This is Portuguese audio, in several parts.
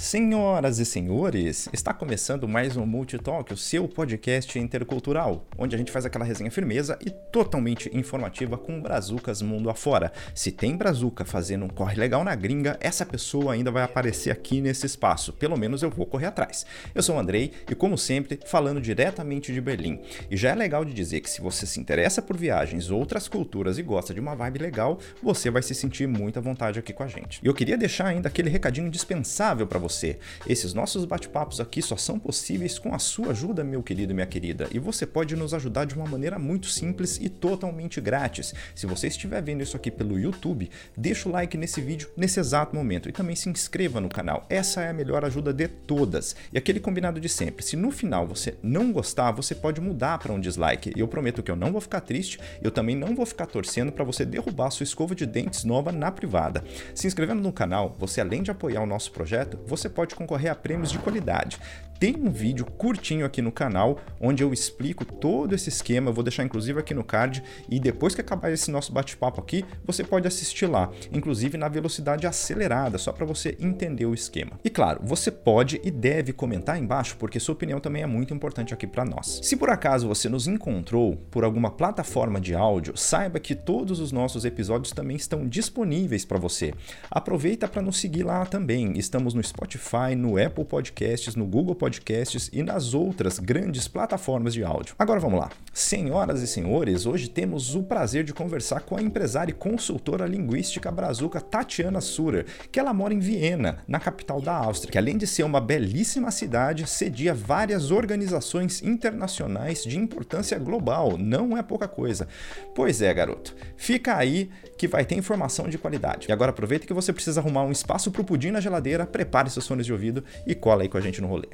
Senhoras e senhores, está começando mais um Multitalk, o seu podcast intercultural, onde a gente faz aquela resenha firmeza e totalmente informativa com brazucas mundo afora. Se tem brazuca fazendo um corre legal na gringa, essa pessoa ainda vai aparecer aqui nesse espaço, pelo menos eu vou correr atrás. Eu sou o Andrei e, como sempre, falando diretamente de Berlim. E já é legal de dizer que se você se interessa por viagens, outras culturas e gosta de uma vibe legal, você vai se sentir muito à vontade aqui com a gente. E eu queria deixar ainda aquele recadinho indispensável para você você. Esses nossos bate-papos aqui só são possíveis com a sua ajuda, meu querido e minha querida, e você pode nos ajudar de uma maneira muito simples e totalmente grátis. Se você estiver vendo isso aqui pelo YouTube, deixa o like nesse vídeo nesse exato momento e também se inscreva no canal. Essa é a melhor ajuda de todas. E aquele combinado de sempre, se no final você não gostar, você pode mudar para um dislike. Eu prometo que eu não vou ficar triste, eu também não vou ficar torcendo para você derrubar sua escova de dentes nova na privada. Se inscrevendo no canal, você além de apoiar o nosso projeto, você pode concorrer a prêmios de qualidade. Tem um vídeo curtinho aqui no canal onde eu explico todo esse esquema, eu vou deixar inclusive aqui no card e depois que acabar esse nosso bate-papo aqui, você pode assistir lá, inclusive na velocidade acelerada, só para você entender o esquema. E claro, você pode e deve comentar embaixo porque sua opinião também é muito importante aqui para nós. Se por acaso você nos encontrou por alguma plataforma de áudio, saiba que todos os nossos episódios também estão disponíveis para você. Aproveita para nos seguir lá também. Estamos no Spotify, no Apple Podcasts, no Google Podcasts podcasts e nas outras grandes plataformas de áudio. Agora vamos lá. Senhoras e senhores, hoje temos o prazer de conversar com a empresária e consultora linguística brazuca Tatiana Surer, que ela mora em Viena, na capital da Áustria, que além de ser uma belíssima cidade, cedia várias organizações internacionais de importância global. Não é pouca coisa. Pois é, garoto. Fica aí que vai ter informação de qualidade. E agora aproveita que você precisa arrumar um espaço pro pudim na geladeira, prepare seus fones de ouvido e cola aí com a gente no rolê.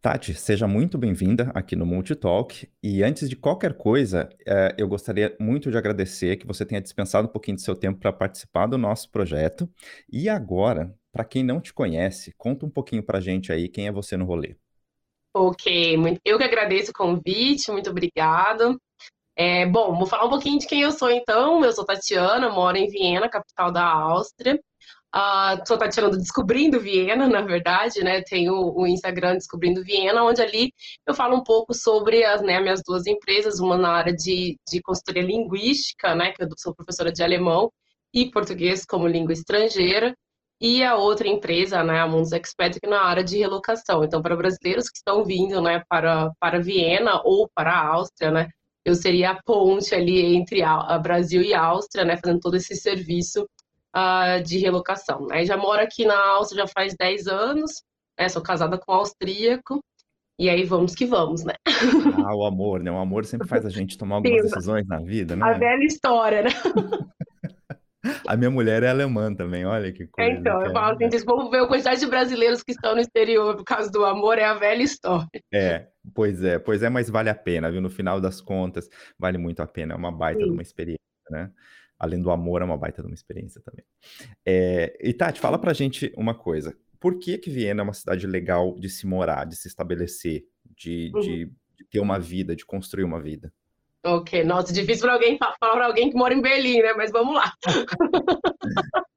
Tati, seja muito bem-vinda aqui no Multitalk. E antes de qualquer coisa, eh, eu gostaria muito de agradecer que você tenha dispensado um pouquinho do seu tempo para participar do nosso projeto. E agora, para quem não te conhece, conta um pouquinho para a gente aí quem é você no rolê. Ok, eu que agradeço o convite, muito obrigado. É, bom, vou falar um pouquinho de quem eu sou então. Eu sou Tatiana, moro em Viena, capital da Áustria. Uh, sou Tatiana do Descobrindo Viena, na verdade, né? Tenho o Instagram Descobrindo Viena, onde ali eu falo um pouco sobre as né, minhas duas empresas, uma na área de, de consultoria linguística, né? Que eu sou professora de alemão e português como língua estrangeira, e a outra empresa, né, a Mundus Expert, na área de relocação. Então, para brasileiros que estão vindo, né, para, para Viena ou para a Áustria, né, eu seria a ponte ali entre a, Brasil e a Áustria, né, fazendo todo esse serviço uh, de relocação. Né. Já moro aqui na Áustria já faz 10 anos, né, sou casada com um austríaco, e aí vamos que vamos, né? Ah, o amor, né? O amor sempre faz a gente tomar algumas Sim, decisões na vida, né? A velha história, né? A minha mulher é alemã também, olha que coisa. Então, eu falo assim, vamos ver a quantidade de brasileiros que estão no exterior por causa do amor, é a velha história. É, pois é, pois é, mas vale a pena, viu? No final das contas, vale muito a pena, é uma baita Sim. de uma experiência, né? Além do amor, é uma baita de uma experiência também. É, e Tati, fala pra gente uma coisa. Por que que Viena é uma cidade legal de se morar, de se estabelecer, de, uhum. de, de ter uma vida, de construir uma vida? Ok, nossa, difícil para alguém falar para alguém que mora em Berlim, né? Mas vamos lá.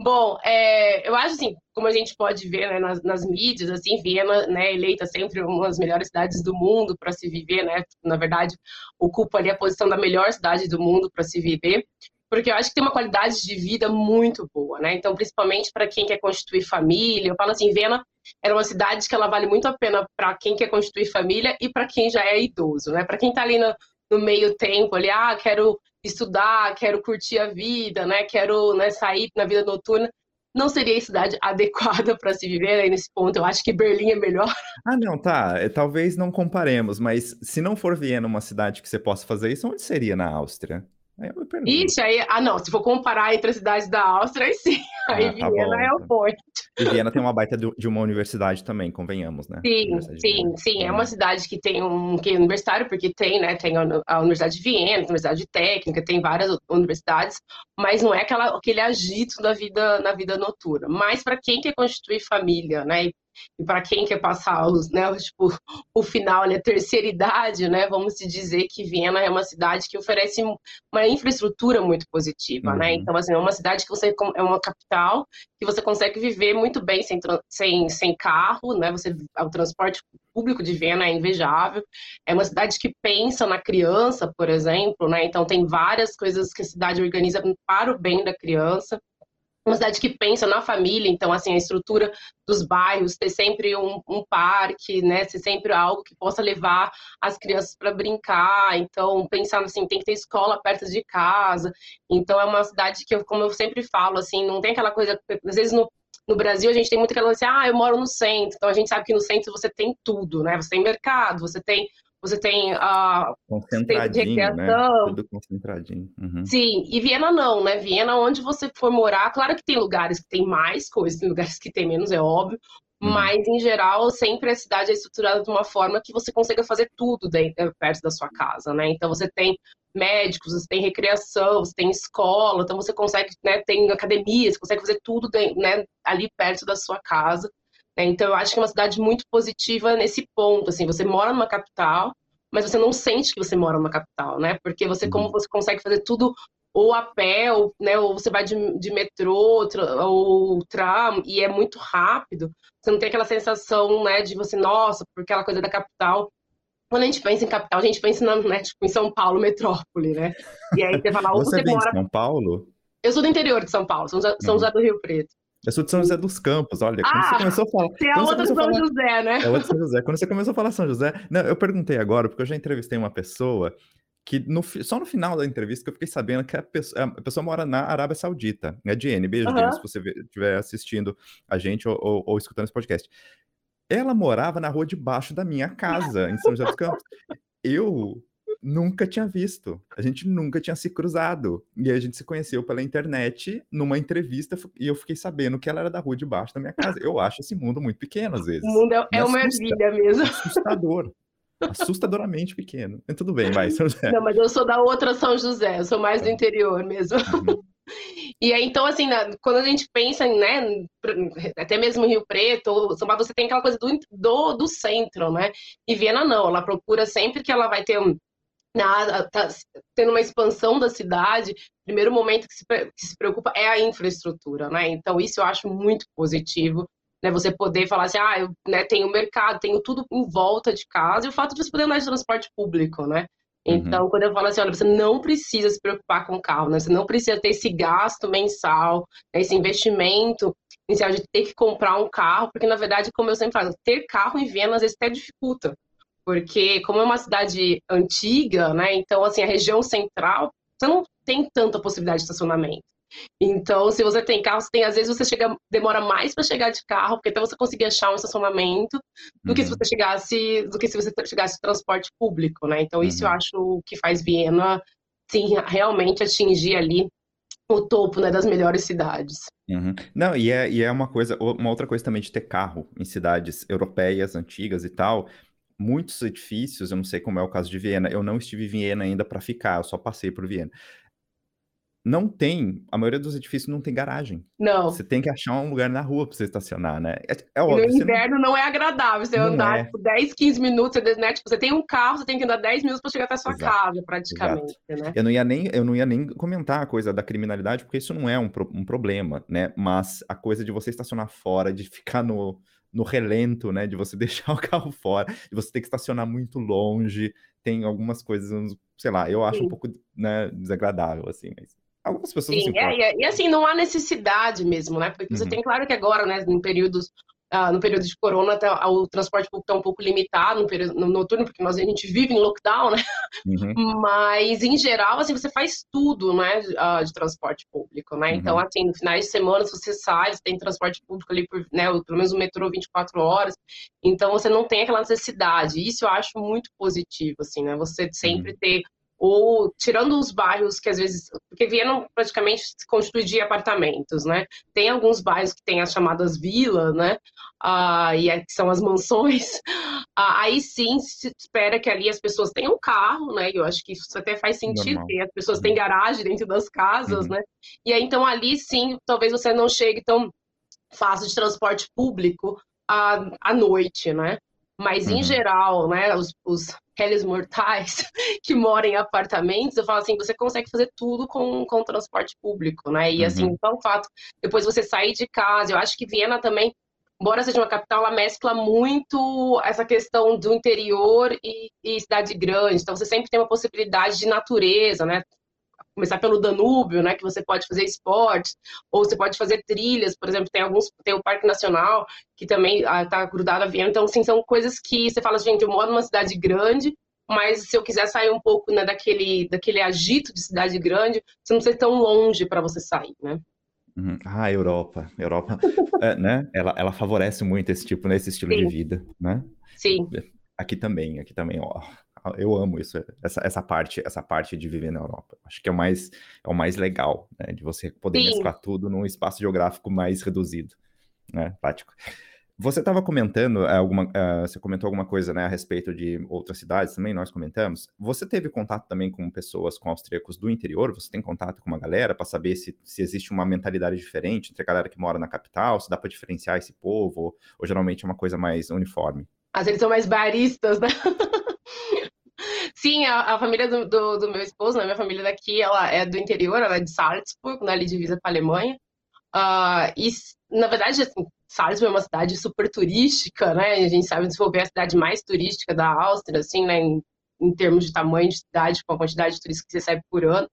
Bom, é, eu acho assim, como a gente pode ver né, nas, nas, mídias, assim, Viena, né, eleita sempre uma das melhores cidades do mundo para se viver, né? Na verdade, ocupa ali a posição da melhor cidade do mundo para se viver, porque eu acho que tem uma qualidade de vida muito boa, né? Então, principalmente para quem quer constituir família, eu falo assim, Viena era uma cidade que ela vale muito a pena para quem quer constituir família e para quem já é idoso, né? Para quem está ali no, no meio tempo ali, ah, quero estudar, quero curtir a vida, né? Quero né, sair na vida noturna. Não seria a cidade adequada para se viver aí nesse ponto. Eu acho que Berlim é melhor. Ah, não, tá. É, talvez não comparemos, mas se não for Viena uma cidade que você possa fazer isso, onde seria na Áustria? Aí eu me Ixi, aí, ah não, se for comparar entre as cidades da Áustria, aí sim, ah, aí tá Viena bom, é o ponto. E Viena tem uma baita de uma universidade também, convenhamos, né? Sim, sim, sim, é uma cidade que tem um que é universitário, porque tem, né, tem a Universidade de Viena, a Universidade Técnica, tem várias universidades, mas não é aquela, aquele agito da vida, na vida noturna. Mas para quem quer constituir família, né, e para quem quer passar os, né, tipo, o final, a terceira idade, né, vamos dizer que Viena é uma cidade que oferece uma infraestrutura muito positiva, né? uhum. né? Então, assim, é uma cidade que você é uma capital que você consegue viver muito bem sem, sem, sem carro, né? Você, o transporte público de Viena é invejável. É uma cidade que pensa na criança, por exemplo, né? Então tem várias coisas que a cidade organiza para o bem da criança uma cidade que pensa na família, então, assim, a estrutura dos bairros, ter sempre um, um parque, né, ser sempre algo que possa levar as crianças para brincar, então, pensando assim, tem que ter escola perto de casa, então é uma cidade que, como eu sempre falo, assim, não tem aquela coisa, às vezes no, no Brasil a gente tem muito aquela assim, ah, eu moro no centro, então a gente sabe que no centro você tem tudo, né, você tem mercado, você tem você tem a concentradinho, né? Tudo concentradinho. Uhum. Sim, e Viena não, né? Viena, onde você for morar, claro que tem lugares que tem mais coisas, tem lugares que tem menos, é óbvio. Uhum. Mas, em geral, sempre a cidade é estruturada de uma forma que você consiga fazer tudo dentro, perto da sua casa, né? Então, você tem médicos, você tem recreação, você tem escola, então você consegue, né, tem academia, você consegue fazer tudo dentro, né, ali perto da sua casa. Né? Então, eu acho que é uma cidade muito positiva nesse ponto. Assim, você mora numa capital, mas você não sente que você mora numa capital, né? Porque você, uhum. como você consegue fazer tudo ou a pé, ou, né, ou você vai de, de metrô, ou tram, e é muito rápido, você não tem aquela sensação, né, de você, nossa, por aquela coisa da capital. Quando a gente pensa em capital, a gente pensa na, né, tipo, em São Paulo, metrópole, né? E aí você fala, ou você, você mora... em São Paulo? Eu sou do interior de São Paulo, São José, São José do Rio Preto. Eu sou de São José dos Campos, olha. Quando ah, você começou a falar. Tem a outra São falar, José, né? É outra São José. Quando você começou a falar São José. Não, eu perguntei agora, porque eu já entrevistei uma pessoa que no, só no final da entrevista que eu fiquei sabendo que a pessoa, a pessoa mora na Arábia Saudita. É Diene, beijo uhum. se você estiver assistindo a gente ou, ou, ou escutando esse podcast. Ela morava na rua debaixo da minha casa, em São José dos Campos. Eu nunca tinha visto. A gente nunca tinha se cruzado. E a gente se conheceu pela internet numa entrevista e eu fiquei sabendo que ela era da rua de baixo da minha casa. Eu acho esse mundo muito pequeno às vezes. O mundo é, é uma vida mesmo. Assustador. Assustadoramente pequeno. Tudo bem, vai, São José. Não, mas eu sou da outra São José, eu sou mais do é. interior mesmo. Uhum. E aí, então, assim, quando a gente pensa né, até mesmo Rio Preto, ou você tem aquela coisa do, do, do centro, né? E Viena não, ela procura sempre que ela vai ter um, tá tendo uma expansão da cidade, primeiro momento que se, que se preocupa é a infraestrutura, né? Então, isso eu acho muito positivo, né? Você poder falar assim, ah, eu né, tenho mercado, tenho tudo em volta de casa, e o fato de você poder andar de transporte público, né? Uhum. Então, uhum. quando eu falo assim, olha, você não precisa se preocupar com o carro, né? Você não precisa ter esse gasto mensal, né? esse investimento inicial de ter que comprar um carro, porque, na verdade, como eu sempre falo, ter carro em Viena às vezes até dificulta porque como é uma cidade antiga, né, então assim a região central você não tem tanta possibilidade de estacionamento. Então, se você tem carro, você tem, às vezes você chega, demora mais para chegar de carro, porque até você conseguir achar um estacionamento, do uhum. que se uhum. você chegasse, do que se você chegasse de transporte público, né? Então, isso eu uhum. acho que faz Viena, sim, realmente atingir ali o topo né, das melhores cidades. Uhum. Não, e é, e é uma coisa, uma outra coisa também de ter carro em cidades europeias, antigas e tal, muitos edifícios, eu não sei como é o caso de Viena, eu não estive em Viena ainda para ficar, eu só passei por Viena. Não tem, a maioria dos edifícios não tem garagem. Não. Você tem que achar um lugar na rua para você estacionar, né? É, é óbvio. No inverno não... não... é agradável você andar é. tipo, 10, 15 minutos, você, né? tipo, você tem um carro, você tem que andar 10 minutos para chegar até a sua Exato. casa, praticamente. Né? Eu, não ia nem, eu não ia nem comentar a coisa da criminalidade, porque isso não é um, um problema, né? Mas a coisa de você estacionar fora, de ficar no no relento, né? De você deixar o carro fora, de você ter que estacionar muito longe. Tem algumas coisas, sei lá, eu acho Sim. um pouco né, desagradável, assim, mas algumas pessoas Sim, é, e assim, não há necessidade mesmo, né? Porque uhum. você tem claro que agora, né, em períodos Uh, no período de corona, tá, o transporte público está um pouco limitado no período no noturno, porque nós, a gente vive em lockdown, né? Uhum. Mas, em geral, assim, você faz tudo, né, de, uh, de transporte público, né? Então, uhum. Então, assim, no finais de semana, se você sai, você tem transporte público ali, por, né, pelo menos o metrô 24 horas, então você não tem aquela necessidade. Isso eu acho muito positivo, assim, né? Você sempre uhum. ter ou tirando os bairros que às vezes, porque Viena praticamente se constitui de apartamentos, né? Tem alguns bairros que tem as chamadas vilas, né? Ah, e é, que são as mansões. Ah, aí sim se espera que ali as pessoas tenham carro, né? Eu acho que isso até faz sentido, que as pessoas têm garagem dentro das casas, uhum. né? E aí então ali sim, talvez você não chegue tão fácil de transporte público, à, à noite, né? Mas, uhum. em geral, né, os, os réis mortais que moram em apartamentos, eu falo assim, você consegue fazer tudo com, com transporte público, né? E, assim, uhum. assim, então, fato, depois você sair de casa, eu acho que Viena também, embora seja uma capital, ela mescla muito essa questão do interior e, e cidade grande. Então, você sempre tem uma possibilidade de natureza, né? Começar pelo Danúbio, né, que você pode fazer esportes, ou você pode fazer trilhas, por exemplo, tem alguns, tem o Parque Nacional, que também está ah, grudado a Viena, então, assim, são coisas que você fala, gente, eu moro numa cidade grande, mas se eu quiser sair um pouco né, daquele, daquele agito de cidade grande, você não precisa ir tão longe para você sair, né? Uhum. Ah, Europa, Europa, é, né? Ela, ela favorece muito esse tipo, nesse né, estilo Sim. de vida, né? Sim. Aqui também, aqui também, ó eu amo isso, essa, essa parte, essa parte de viver na Europa. Acho que é o mais, é o mais legal, né? De você poder Sim. mesclar tudo num espaço geográfico mais reduzido, né? Prático. Você estava comentando eh, alguma, uh, você comentou alguma coisa, né, a respeito de outras cidades também, nós comentamos. Você teve contato também com pessoas, com austríacos do interior? Você tem contato com uma galera para saber se, se existe uma mentalidade diferente entre a galera que mora na capital, se dá para diferenciar esse povo, ou, ou geralmente é uma coisa mais uniforme? Às vezes são mais baristas, né? Sim, a, a família do, do, do, meu esposo, né, minha família daqui, ela é do interior, ela é de Salzburg, né, divisa com a Alemanha. Uh, e, na verdade, assim, Salzburg é uma cidade super turística, né? A gente sabe desenvolver a cidade mais turística da Áustria, assim, né? Em, em termos de tamanho de cidade, com a quantidade de turistas que você recebe por ano.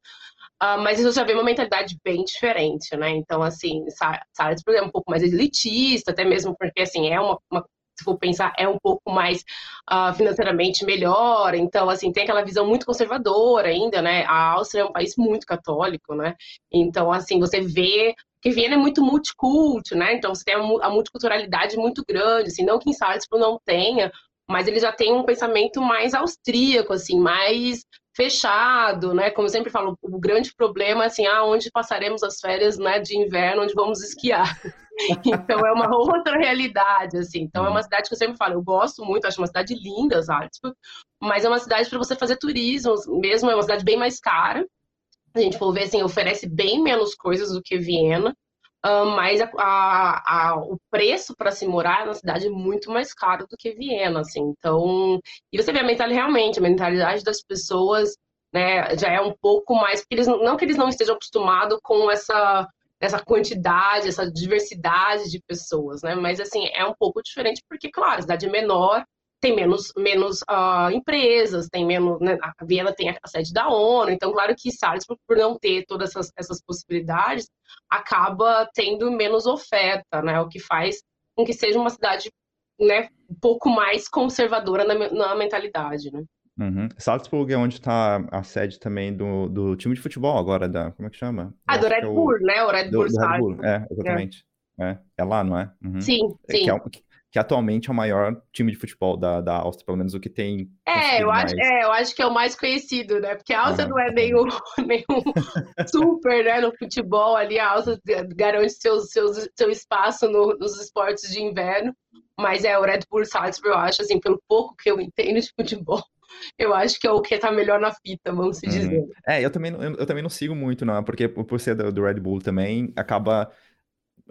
Uh, mas isso já vê uma mentalidade bem diferente, né? Então, assim, Salzburg é um pouco mais elitista, até mesmo porque, assim, é uma, uma se for pensar, é um pouco mais uh, financeiramente melhor. Então, assim, tem aquela visão muito conservadora ainda, né? A Áustria é um país muito católico, né? Então, assim, você vê que Viena é muito multiculto, né? Então, você tem a, multiculturalidade muito grande, assim, não que em Salzburg não tenha, mas ele já tem um pensamento mais austríaco, assim, mais fechado, né? Como eu sempre falo, o grande problema é assim, ah, onde passaremos as férias, né, de inverno, onde vamos esquiar. então é uma outra realidade, assim. Então é uma uhum. cidade que eu sempre falo, eu gosto muito, acho uma cidade linda, Salzburg, mas é uma cidade para você fazer turismo, mesmo é uma cidade bem mais cara. A gente for ver assim, oferece bem menos coisas do que Viena. Mas a, a, a, o preço para se morar na cidade é muito mais caro do que Viena, assim. Então, e você vê a mentalidade realmente, a mentalidade das pessoas, né, já é um pouco mais, porque eles não que eles não estejam acostumados com essa essa quantidade, essa diversidade de pessoas, né? Mas assim é um pouco diferente porque, claro, a cidade é menor, tem menos, menos uh, empresas, tem menos. Né? A Viena tem a sede da ONU, então, claro que Salzburg, por não ter todas essas, essas possibilidades, acaba tendo menos oferta, né? O que faz com que seja uma cidade né, um pouco mais conservadora na, na mentalidade, né? Uhum. Salzburg é onde está a sede também do, do time de futebol agora, da, como é que chama? Ah, do Red é Bull, né? O Red Bull do, do Red Bull, é, exatamente. É. É. é lá, não é? Uhum. Sim, sim. Que é, que atualmente é o maior time de futebol da, da Áustria, pelo menos o que tem. É, eu acho, é, eu acho que é o mais conhecido, né? Porque a Áustria uhum. não é meio, meio super, né? No futebol ali, a Áustria garante seu, seu, seu espaço no, nos esportes de inverno. Mas é o Red Bull Salzburg, eu acho, assim, pelo pouco que eu entendo de futebol, eu acho que é o que tá melhor na fita, vamos se uhum. dizer. É, eu também, eu, eu, também não sigo muito, não, porque por ser do, do Red Bull também, acaba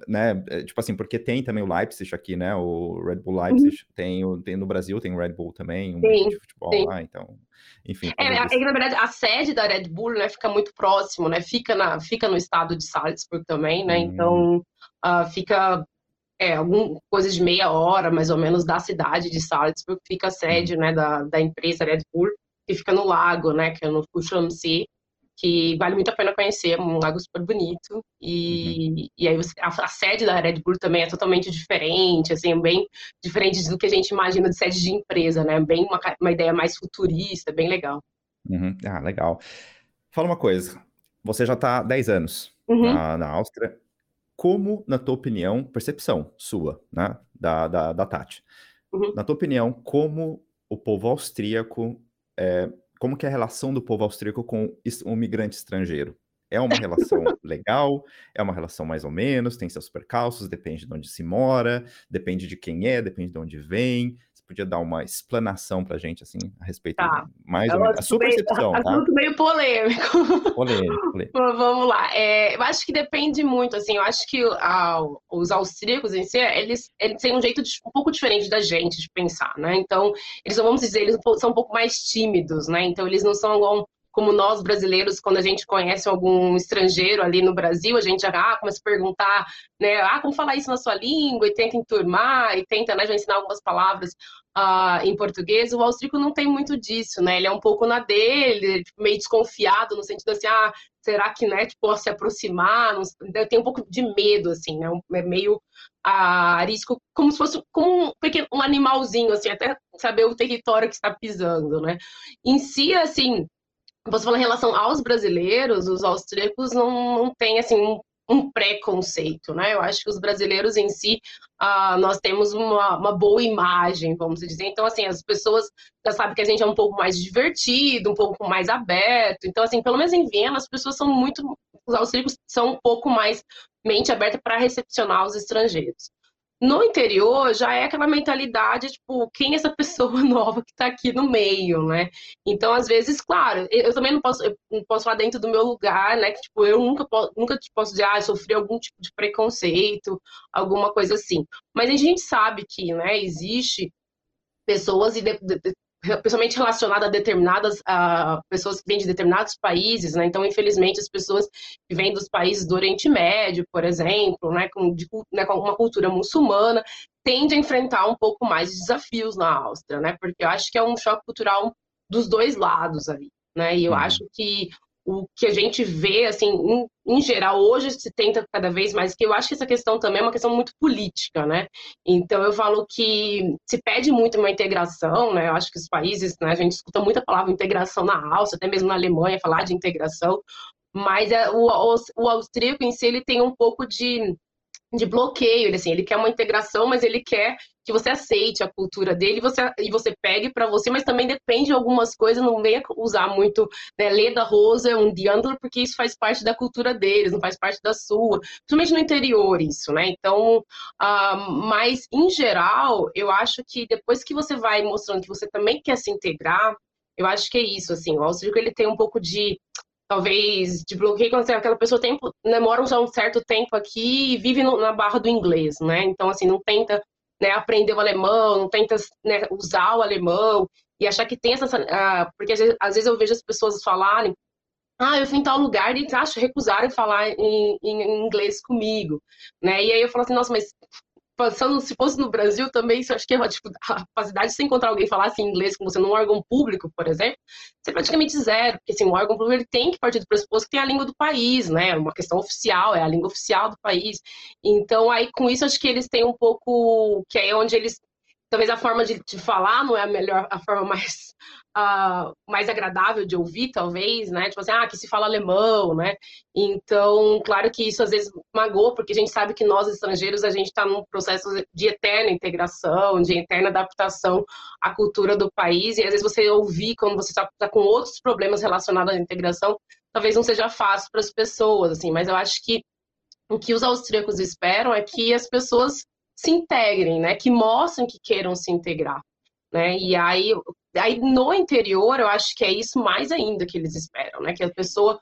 né, é, tipo assim, porque tem também o Leipzig aqui, né, o Red Bull Leipzig, uhum. tem, o, tem no Brasil, tem o Red Bull também, um sim, de futebol sim. lá, então, enfim. É, é, que, na verdade, a sede da Red Bull, né, fica muito próximo, né, fica, na, fica no estado de Salzburg também, né, então uh, fica é, alguma coisa de meia hora, mais ou menos, da cidade de Salzburg, fica a sede, uhum. né, da, da empresa Red Bull, que fica no lago, né, que é no Fuxamsee, que vale muito a pena conhecer, é um lago super bonito. E, uhum. e aí você, a, a, sede da Red Bull também é totalmente diferente, assim, bem diferente do que a gente imagina de sede de empresa, né? Bem uma, uma ideia mais futurista, bem legal. Uhum. Ah, legal. Fala uma coisa, você já está há 10 anos uhum. na, na Áustria. Como, na tua opinião, percepção sua, né, da, da, da Tati, uhum. na tua opinião, como o povo austríaco é, como que é a relação do povo austríaco com um migrante estrangeiro? É uma relação legal? É uma relação mais ou menos? Tem seus percalços? Depende de onde se mora? Depende de quem é? Depende de onde vem? Podia dar uma explanação pra gente, assim, a respeito tá. mais ou menos. A sua percepção, meio, tá? Assunto meio polêmico. Polêmico, polêmico. Vamos lá. É, eu acho que depende muito, assim, eu acho que a, os austríacos em si, eles, eles têm um jeito de, um pouco diferente da gente de pensar, né? Então, eles, vamos dizer, eles são um pouco mais tímidos, né? Então, eles não são igual como nós brasileiros, quando a gente conhece algum estrangeiro ali no Brasil, a gente já ah, começa a perguntar, né, ah, como falar isso na sua língua, e tenta enturmar, e tenta, né, já ensinar algumas palavras uh, em português. O austríaco não tem muito disso, né, ele é um pouco na dele, meio desconfiado, no sentido assim, ah, será que, né, tipo, se aproximar, não, tem um pouco de medo, assim, né, é meio ah, arisco, como se fosse como um, pequeno, um animalzinho, assim, até saber o território que está pisando, né. Em si, assim, você falou em relação aos brasileiros, os austríacos não, não têm assim um, um preconceito, né? Eu acho que os brasileiros em si, uh, nós temos uma, uma, boa imagem, vamos dizer. Então, assim, as pessoas já sabem que a gente é um pouco mais divertido, um pouco mais aberto. Então, assim, pelo menos em Viena, as pessoas são muito... Os austríacos são um pouco mais mente aberta para recepcionar os estrangeiros. No interior já é aquela mentalidade, tipo, quem é essa pessoa nova que está aqui no meio, né? Então, às vezes, claro, eu também não posso, não posso falar dentro do meu lugar, né? Que, tipo, eu nunca, nunca posso dizer, ah, sofri algum tipo de preconceito, alguma coisa assim. Mas a gente sabe que, né, existe pessoas e de, de, principalmente relacionada a determinadas a pessoas que vêm de determinados países, né? Então, infelizmente, as pessoas que vêm dos países do Oriente Médio, por exemplo, né, com, de, né, com uma cultura muçulmana, tendem a enfrentar um pouco mais de desafios na Áustria, né? Porque eu acho que é um choque cultural dos dois lados ali, né? E eu uhum. acho que o que a gente vê, assim, em, em, geral, hoje se tenta cada vez mais, que eu acho que essa questão também é uma questão muito política, né? Então, eu falo que se pede muito uma integração, né? Eu acho que os países, né, a gente escuta muita palavra integração na Áustria, até mesmo na Alemanha, falar de integração, mas é, o, o, o austríaco em si, ele tem um pouco de de bloqueio, ele assim, ele quer uma integração, mas ele quer que você aceite a cultura dele você, e você pegue para você, mas também depende de algumas coisas, não venha usar muito né, Leda Rosa, um Diandro, porque isso faz parte da cultura deles, não faz parte da sua, principalmente no interior isso, né? Então, uh, mas em geral, eu acho que depois que você vai mostrando que você também quer se integrar, eu acho que é isso, assim, o austríaco ele tem um pouco de talvez de bloqueio quando aquela pessoa tem, mora um certo tempo aqui e vive no, na barra do inglês, né? Então, assim, não tenta né, aprender o alemão, tenta né, usar o alemão e achar que tem essa... Uh, porque às vezes, eu vejo as pessoas falarem ah, eu fui em tal lugar e acho recusaram falar em, em, inglês comigo, né? E aí eu falo assim, nossa, mas pensando se fosse no Brasil também, isso acho que é tipo, a capacidade de você encontrar alguém falar assim inglês com você num órgão público, por exemplo, você é praticamente zero, porque assim, o órgão público ele tem que partir do pressuposto que tem a língua do país, né? É uma questão oficial, é a língua oficial do país. Então, aí com isso acho que eles têm um pouco que é onde eles talvez a forma de, de, falar não é a melhor, a forma mais, uh, mais agradável de ouvir, talvez, né? Tipo assim, ah, que se fala alemão, né? Então, claro que isso às vezes magoa, porque a gente sabe que nós, estrangeiros, a gente está num processo de eterna integração, de eterna adaptação à cultura do país, e às vezes você ouvir quando você está tá com outros problemas relacionados à integração, talvez não seja fácil para as pessoas, assim, mas eu acho que o que os austríacos esperam é que as pessoas se integrem, né? Que mostrem que queiram se integrar, né? E aí, aí no interior, eu acho que é isso mais ainda que eles esperam, né? Que a pessoa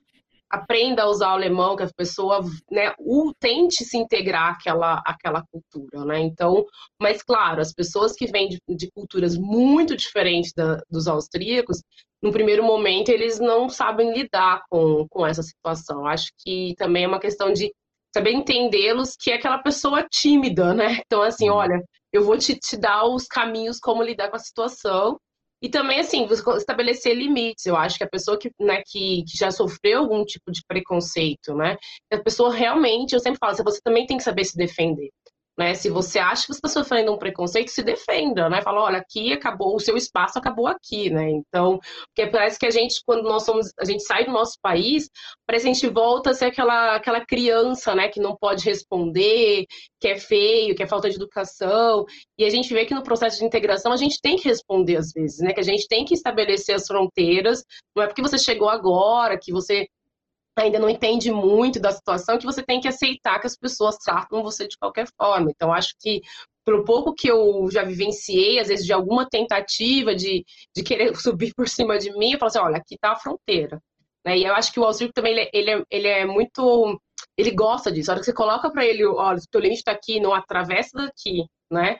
aprenda a usar o alemão, que a pessoa né, o, tente se integrar àquela, àquela cultura, né? Então, mas claro, as pessoas que vêm de, de culturas muito diferentes da, dos austríacos, no primeiro momento eles não sabem lidar com, com essa situação. Acho que também é uma questão de saber entendê-los, que é aquela pessoa tímida, né? Então, assim, uhum. olha, eu vou te, te dar os caminhos como lidar com a situação. E também, assim, estabelecer limites. Eu acho que a pessoa que, né, que, que já sofreu algum tipo de preconceito, né? A pessoa realmente, eu sempre falo, você também tem que saber se defender. Né? Se você acha que você está sofrendo um preconceito, se defenda, né? Fala, olha, aqui acabou, o seu espaço acabou aqui, né? Então, porque parece que a gente, quando nós somos, a gente sai do nosso país, parece que a gente volta a ser aquela, aquela criança, né? Que não pode responder, que é feio, que é falta de educação. E a gente vê que no processo de integração a gente tem que responder às vezes, né? Que a gente tem que estabelecer as fronteiras. Não é porque você chegou agora, que você ainda não entende muito da situação, que você tem que aceitar que as pessoas tratam você de qualquer forma. Então, acho que pelo pouco que eu já vivenciei, às vezes de alguma tentativa de, de querer subir por cima de mim, eu falo assim, olha, aqui está a fronteira. Né? E eu acho que o Street também, ele, ele, é, ele é muito... Ele gosta disso. A hora que você coloca para ele, olha, o teu limite está aqui, não atravessa daqui, né?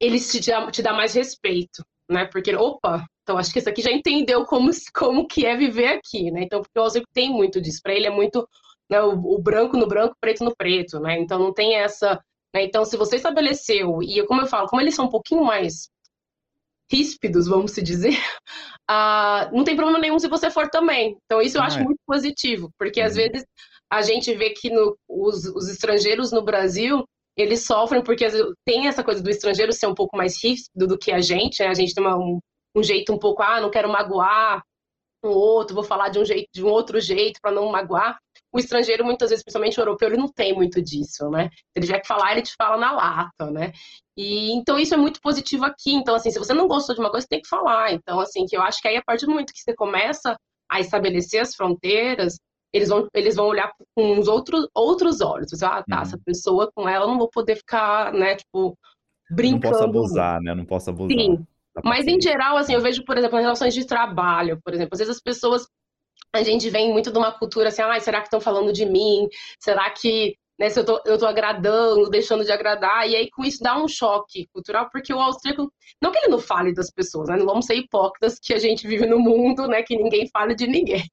Ele te dá, te dá mais respeito, né? Porque, opa, então acho que esse aqui já entendeu como, como que é viver aqui, né? Então, porque o Street tem muito disso. Para ele é muito né, o, o, branco no branco, preto no preto, né? Então não tem essa. Né? Então, se você estabeleceu, e como eu falo, como eles são um pouquinho mais ríspidos, vamos se dizer, uh, não tem problema nenhum se você for também. Então, isso eu ah, acho é. muito positivo, porque uhum. às vezes a gente vê que no, os, os, estrangeiros no Brasil, eles sofrem porque tem essa coisa do estrangeiro ser um pouco mais ríspido do que a gente, né? A gente tem uma, um, um jeito um pouco, ah, não quero magoar um outro, vou falar de um jeito, de um outro jeito para não magoar. O estrangeiro, muitas vezes, principalmente o europeu, ele não tem muito disso, né? Se ele tiver que falar, ele te fala na lata, né? E então isso é muito positivo aqui. Então, assim, se você não gostou de uma coisa, você tem que falar. Então, assim, que eu acho que aí a partir do momento que você começa a estabelecer as fronteiras, eles vão, eles vão olhar com uns outros, outros olhos. Você, ah, tá, uhum. essa pessoa com ela eu não vou poder ficar, né, tipo, brincando. Não posso abusar, né? Não posso abusar. Sim. Mas em geral, assim, eu vejo, por exemplo, em relações de trabalho, por exemplo, às vezes as pessoas a gente vem muito de uma cultura assim, ah, será que estão falando de mim? Será que né, se eu tô, eu tô agradando, deixando de agradar, e aí com isso dá um choque cultural, porque o austríaco, não que ele não fale das pessoas, né, não vamos ser hipócritas que a gente vive no mundo, né, que ninguém fale de ninguém,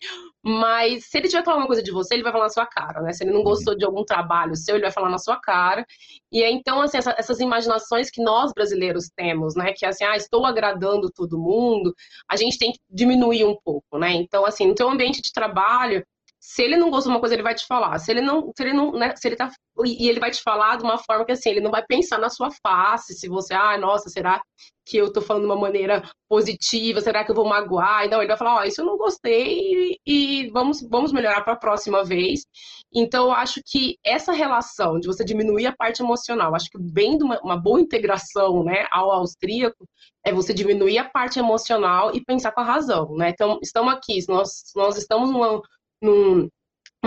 mas se ele tiver que falar uma coisa de você, ele vai falar na sua cara, né? Se ele não uhum. gostou de algum trabalho seu, ele vai falar na sua cara. E é então, assim, essa, essas imaginações que nós brasileiros temos, né? Que é assim, ah, estou agradando todo mundo, a gente tem que diminuir um pouco, né? Então, assim, no teu ambiente de trabalho, se ele não gosta de uma coisa, ele vai te falar. Se ele não, se ele não, né, se ele tá e ele vai te falar de uma forma que assim, ele não vai pensar na sua face, se você, ah, nossa, será que eu tô falando de uma maneira positiva? Será que eu vou magoar? Então ele vai falar, ó, oh, isso eu não gostei e vamos vamos melhorar para a próxima vez. Então eu acho que essa relação de você diminuir a parte emocional, acho que bem de uma, uma boa integração, né, ao austríaco é você diminuir a parte emocional e pensar com a razão, né? Então estamos aqui, nós nós estamos numa numa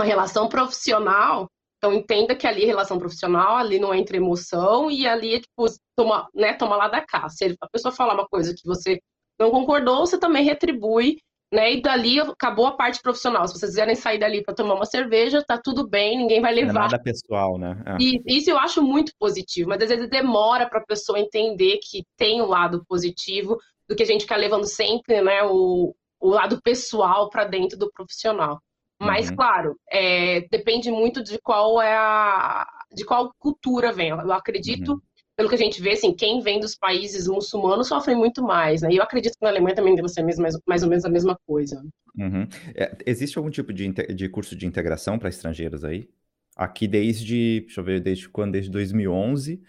relação profissional, então entenda que ali é relação profissional, ali não entra emoção e ali é tipo, toma, né, toma lá da cá. Se a pessoa falar uma coisa que você não concordou, você também retribui, né? E dali acabou a parte profissional. Se vocês quiserem sair dali para tomar uma cerveja, tá tudo bem, ninguém vai levar. Não é nada pessoal, né? É. E isso eu acho muito positivo, mas às vezes demora para a pessoa entender que tem o um lado positivo do que a gente ficar levando sempre, né, o, o lado pessoal para dentro do profissional. Mas, uhum. claro, é, depende muito de qual é a. de qual cultura vem. Eu acredito, uhum. pelo que a gente vê, assim, quem vem dos países muçulmanos sofre muito mais, né? E eu acredito que na Alemanha também deve ser mais, mais ou menos a mesma coisa. Uhum. É, existe algum tipo de, de curso de integração para estrangeiros aí? Aqui desde, deixa eu ver, desde quando? Desde 2011.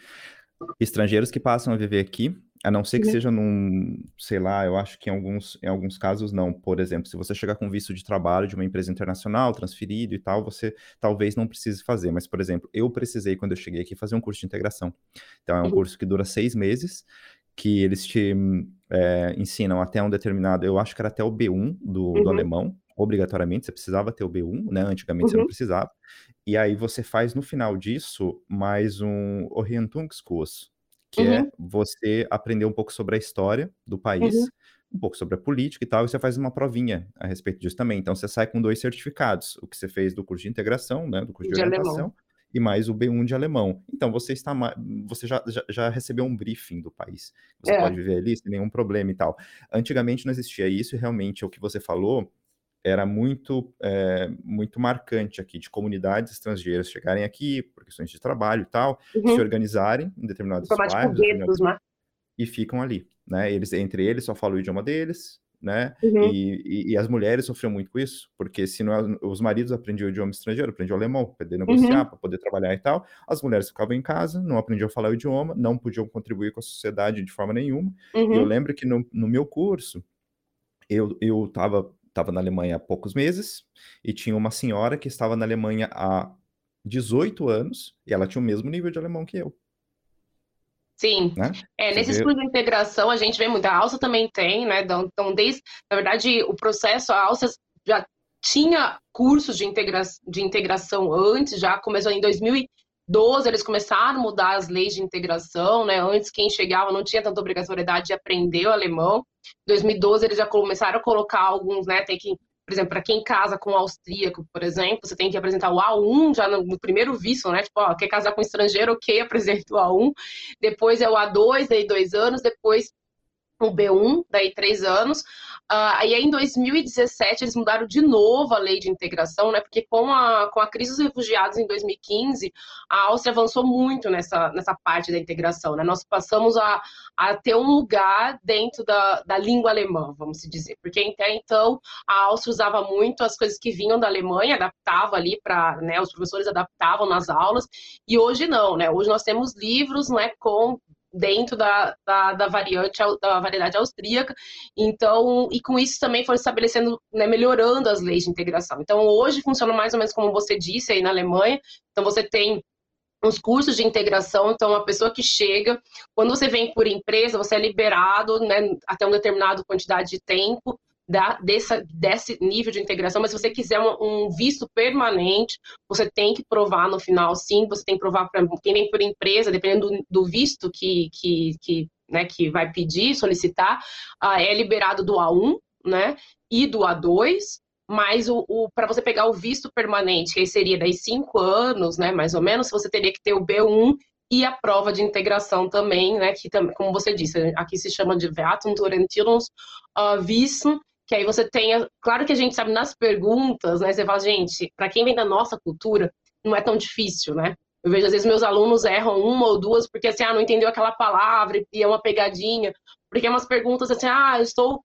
Estrangeiros que passam a viver aqui a não ser que uhum. seja num, sei lá, eu acho que em alguns, em alguns casos não. Por exemplo, se você chegar com visto de trabalho de uma empresa internacional, transferido e tal, você talvez não precise fazer. Mas, por exemplo, eu precisei, quando eu cheguei aqui, fazer um curso de integração. Então, é um uhum. curso que dura seis meses, que eles te é, ensinam até um determinado, eu acho que era até o B1 do, uhum. do alemão, obrigatoriamente, você precisava ter o B1, né? Antigamente uhum. você não uhum. precisava. E aí você faz no final disso mais um Orientungskurs, que é uhum. é você aprender um pouco sobre a história do país, uhum. um pouco sobre a política e tal, e você faz uma provinha a respeito disso também. Então você sai com dois certificados, o que você fez do curso de integração, né, do curso de, de orientação, alemão. e mais o B1 de alemão. Então você está você já, já, já recebeu um briefing do país. Você é. pode viver ali sem nenhum problema e tal. Antigamente não existia isso, e realmente o que você falou era muito, é, muito marcante aqui, de comunidades estrangeiras chegarem aqui por questões de trabalho e tal, uhum. se organizarem em determinados bairros determinados, né? e ficam ali, né? Eles, entre eles, só falam o idioma deles, né? Uhum. E, e, e, as mulheres sofriam muito com isso, porque se não, os maridos aprendiam o idioma estrangeiro, aprendiam alemão, para poder negociar, uhum. para poder trabalhar e tal, as mulheres ficavam em casa, não aprendiam a falar o idioma, não podiam contribuir com a sociedade de forma nenhuma. Uhum. Eu lembro que no, no meu curso, eu, eu tava estava na Alemanha há poucos meses e tinha uma senhora que estava na Alemanha há 18 anos e ela tinha o mesmo nível de alemão que eu. Sim. Né? É, nesse estudo de integração a gente vê muito. A Alça também tem, né? Então, então, desde, na verdade, o processo, a Alça já tinha cursos de, integra de integração antes, já começou em 2000 2012 eles começaram a mudar as leis de integração, né? Antes quem chegava não tinha tanta obrigatoriedade de aprender o alemão. Em 2012 eles já começaram a colocar alguns, né? Tem que, por exemplo, para quem casa com um austríaco, por exemplo, você tem que apresentar o A1 já no, no primeiro visto, né? Tipo, ó, quer casar com um estrangeiro, ok, apresenta o A1. Depois é o A2, daí dois anos. Depois o B1, daí três anos. Uh, aí em 2017 eles mudaram de novo a lei de integração, né? Porque com a, com a crise dos refugiados em 2015, a Áustria avançou muito nessa, nessa parte da integração, né? Nós passamos a, a ter um lugar dentro da, da língua alemã, vamos dizer. Porque até então a Áustria usava muito as coisas que vinham da Alemanha, adaptava ali para, né? Os professores adaptavam nas aulas, e hoje não, né? Hoje nós temos livros, né? Com dentro da, da, da, variante, da variedade austríaca. Então, e com isso também foi estabelecendo, né, melhorando as leis de integração. Então, hoje funciona mais ou menos como você disse aí na Alemanha. Então, você tem uns cursos de integração, então a pessoa que chega, quando você vem por empresa, você é liberado, né, até uma determinada quantidade de tempo, da, dessa, desse nível de integração, mas se você quiser um, um, visto permanente, você tem que provar no final, sim, você tem que provar para quem vem por empresa, dependendo do, do visto que, que, que, né, que vai pedir, solicitar, uh, é liberado do A1, né, e do A2, mas o, o para você pegar o visto permanente, que aí seria daí cinco anos, né, mais ou menos, você teria que ter o B1 e a prova de integração também, né, que como você disse, aqui se chama de Wertungsorientierungs uh, Wissen, que aí você tenha. Claro que a gente sabe nas perguntas, né? Você fala, gente, para quem vem da nossa cultura, não é tão difícil, né? Eu vejo, às vezes, meus alunos erram uma ou duas, porque assim, ah, não entendeu aquela palavra e é uma pegadinha. Porque é umas perguntas assim, ah, eu estou.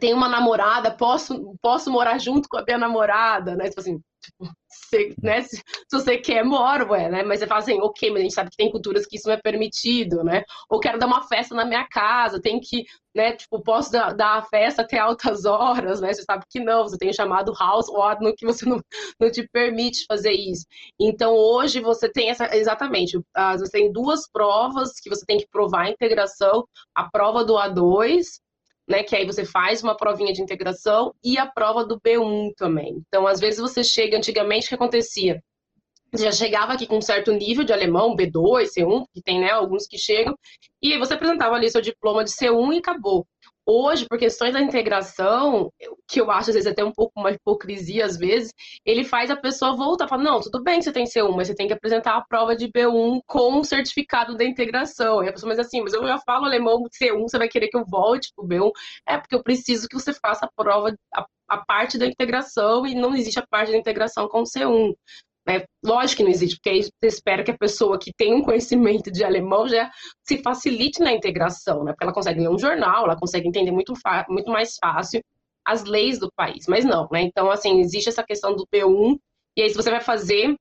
Tenho uma namorada, posso, posso morar junto com a minha namorada, né? Tipo assim, tipo, né, se, se, você quer, mora, ué, né? Mas você fala assim, ok, mas a gente sabe que tem culturas que isso não é permitido, né? Ou quero dar uma festa na minha casa, tem que, né, tipo, posso dar, dar a festa até altas horas, né? Você sabe que não, você tem o chamado house ordem que você não, não te permite fazer isso. Então, hoje você tem essa, exatamente, você tem duas provas que você tem que provar a integração, a prova do A2, né? Que aí você faz uma provinha de integração e a prova do B1 também. Então, às vezes você chega, antigamente, o que acontecia? Já chegava aqui com um certo nível de alemão, B2, C1, que tem né, alguns que chegam, e aí você apresentava ali seu diploma de C1 e acabou. Hoje, por questões da integração, que eu acho às vezes até um pouco uma hipocrisia às vezes, ele faz a pessoa voltar, fala, não, tudo bem que você tem C1, mas você tem que apresentar a prova de B1 com o certificado da integração. E a pessoa, mas assim, mas eu já falo alemão C1, você vai querer que eu volte pro B1? É porque eu preciso que você faça a prova, a, a parte da integração, e não existe a parte da integração com C1. Né? Lógico que não existe, porque aí você espera que a pessoa que tem um conhecimento de alemão já se facilite na integração, né? porque ela consegue ler um jornal, ela consegue entender muito, muito mais fácil as leis do país, mas não, né? Então, assim, existe essa questão do B1, e aí se você vai fazer,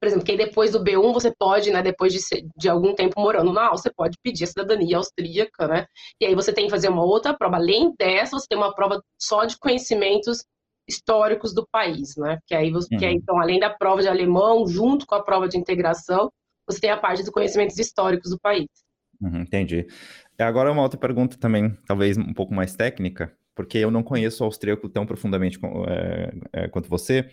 por exemplo, que depois do B1 você pode, né, depois de, de algum tempo morando na Áustria, pode pedir a cidadania austríaca, né? E aí você tem que fazer uma outra prova. Além dessa, você tem uma prova só de conhecimentos históricos do país, né? Que aí você, uhum. que aí, então, além da prova de alemão, junto com a prova de integração, você tem a parte dos conhecimentos históricos do país. Uhum, entendi. Agora uma outra pergunta também, talvez um pouco mais técnica, porque eu não conheço o austríaco tão profundamente é, é, quanto você.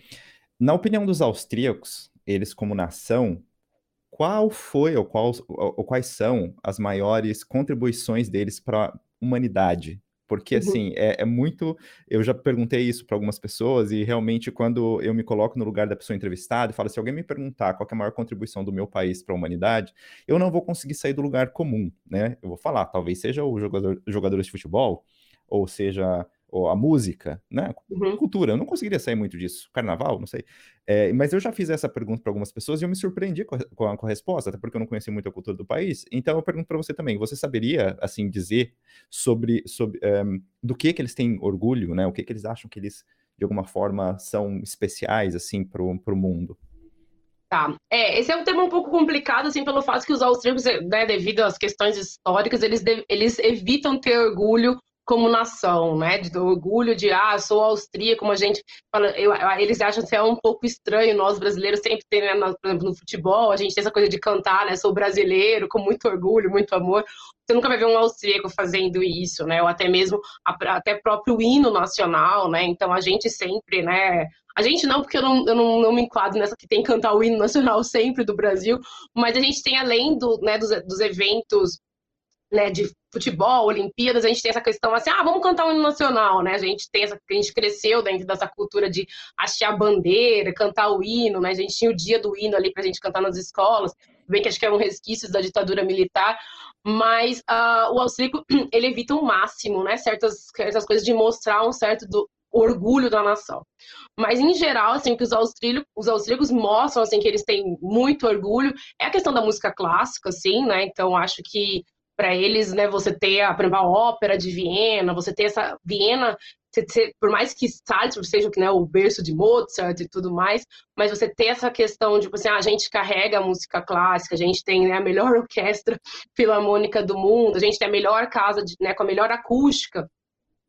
Na opinião dos austríacos, eles como nação, qual foi ou, qual, ou quais são as maiores contribuições deles para a humanidade porque, uhum. assim, é, é, muito. Eu já perguntei isso para algumas pessoas, e realmente, quando eu me coloco no lugar da pessoa entrevistada e falo, se alguém me perguntar qual é a maior contribuição do meu país para a humanidade, eu não vou conseguir sair do lugar comum, né? Eu vou falar, talvez seja o jogador, jogadores de futebol, ou seja ou a música, né? Uhum. Cultura, eu não conseguiria sair muito disso. Carnaval, não sei. É, mas eu já fiz essa pergunta para algumas pessoas e eu me surpreendi com a, com, a, com a, resposta, até porque eu não conheci muito a cultura do país. Então eu pergunto para você também, você saberia, assim, dizer sobre, sobre um, eh, do que que eles têm orgulho, né? O que que eles acham que eles, de alguma forma, são especiais, assim, para o mundo? Tá. É, esse é um tema um pouco complicado, assim, pelo fato que os austríacos, né, devido às questões históricas, eles, eles evitam ter orgulho como nação, né? Do orgulho de, ah, sou austríaco, como a gente fala, eu, eles acham que é um pouco estranho, nós brasileiros sempre tem, né, no, por exemplo, no futebol, a gente tem essa coisa de cantar, né? Sou brasileiro, com muito orgulho, muito amor. Você nunca vai ver um austríaco fazendo isso, né? Ou até mesmo até próprio hino nacional, né? Então a gente sempre, né? A gente não, porque eu não, eu não, não me enquadro nessa que tem que cantar o hino nacional sempre do Brasil, mas a gente tem além do, né, dos, dos eventos né, de futebol, Olimpíadas, a gente tem essa questão assim, ah, vamos cantar um hino nacional, né? A gente tem essa, a gente cresceu dentro dessa cultura de hastear bandeira, cantar o hino, né? A gente tinha o dia do hino ali pra gente cantar nas escolas, bem que acho que é um resquício da ditadura militar, mas uh, o austríaco, ele evita o máximo, né? Certas, certas coisas de mostrar um certo do, orgulho da nação. Mas, em geral, assim, o que os austríacos, os austríacos mostram, assim, que eles têm muito orgulho é a questão da música clássica, assim, né? Então, acho que para eles, né, você ter a, a ópera de Viena, você ter essa Viena, você, por mais que Salzburg seja né, o berço de Mozart e tudo mais, mas você ter essa questão de, tipo assim, ah, a gente carrega a música clássica, a gente tem né, a melhor orquestra filarmônica do mundo, a gente tem a melhor casa de, né, com a melhor acústica,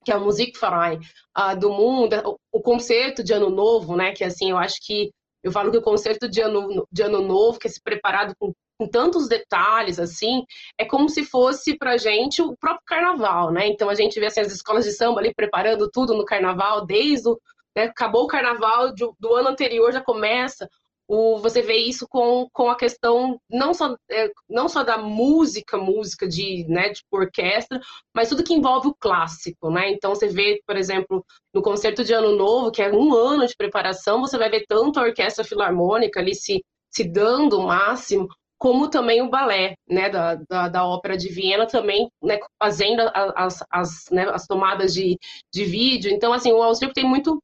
que é o Musikverein uh, do mundo, o, o concerto de Ano Novo, né, que assim, eu acho que eu falo que o concerto de ano, de ano novo, que é se preparado com com tantos detalhes assim, é como se fosse pra gente o próprio carnaval, né? Então a gente vê assim, as escolas de samba ali preparando tudo no carnaval, desde o. Né, acabou o carnaval do, do ano anterior, já começa. O, você vê isso com, com a questão não só, é, não só da música, música de, né, de orquestra, mas tudo que envolve o clássico, né? Então você vê, por exemplo, no concerto de Ano Novo, que é um ano de preparação, você vai ver tanto a orquestra filarmônica ali se, se dando o máximo, como também o balé, né, da, da, da ópera de Viena também, né, fazendo as, as, né, as tomadas de, de vídeo. Então, assim, o austríaco tem muito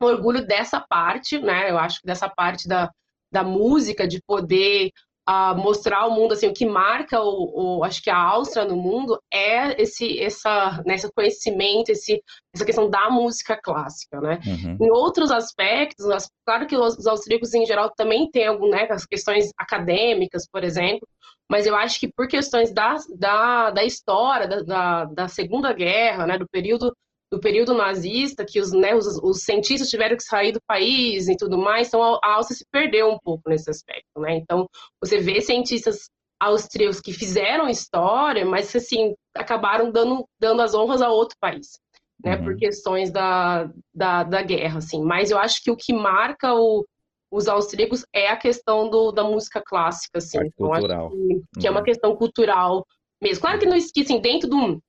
orgulho dessa parte, né, eu acho que dessa parte da, da música, de poder a mostrar ao mundo assim o que marca o, o, acho que a Áustria no mundo é esse essa nesse né, conhecimento esse essa questão da música clássica né uhum. em outros aspectos claro que os, os, austríacos em geral também têm algum né as questões acadêmicas por exemplo mas eu acho que por questões da, da, da história da, da, da segunda guerra né do período do período nazista, que os, né, os, os, cientistas tiveram que sair do país e tudo mais, então a, a Áustria se perdeu um pouco nesse aspecto, né? Então, você vê cientistas austríacos que fizeram história, mas, assim, acabaram dando, dando as honras a outro país, né? Uhum. Por questões da, da, da, guerra, assim. Mas eu acho que o que marca o, os austríacos é a questão do, da música clássica, assim. Então, cultural. Que, que uhum. é uma uhum. questão cultural mesmo. Claro que não esqueci, assim, dentro do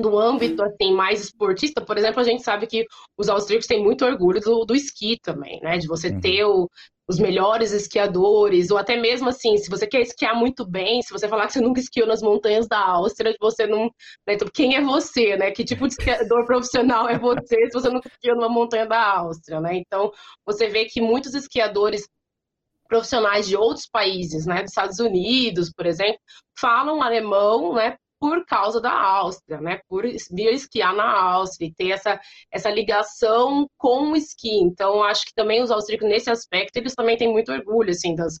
do âmbito assim mais esportista, por exemplo, a gente sabe que os austríacos têm muito orgulho do, do esqui também, né? De você uhum. ter o, os melhores esquiadores, ou até mesmo assim, se você quer esquiar muito bem, se você falar que você nunca esquiou nas montanhas da Áustria, você não. Né? Então, quem é você, né? Que tipo de esquiador profissional é você se você nunca esquiou numa montanha da Áustria, né? Então, você vê que muitos esquiadores profissionais de outros países, né, dos Estados Unidos, por exemplo, falam alemão, né, por causa da Áustria, né? Por vir esquiar na Áustria e ter essa, essa ligação com o esqui. Então, acho que também os austríacos, nesse aspecto, eles também têm muito orgulho, assim, das,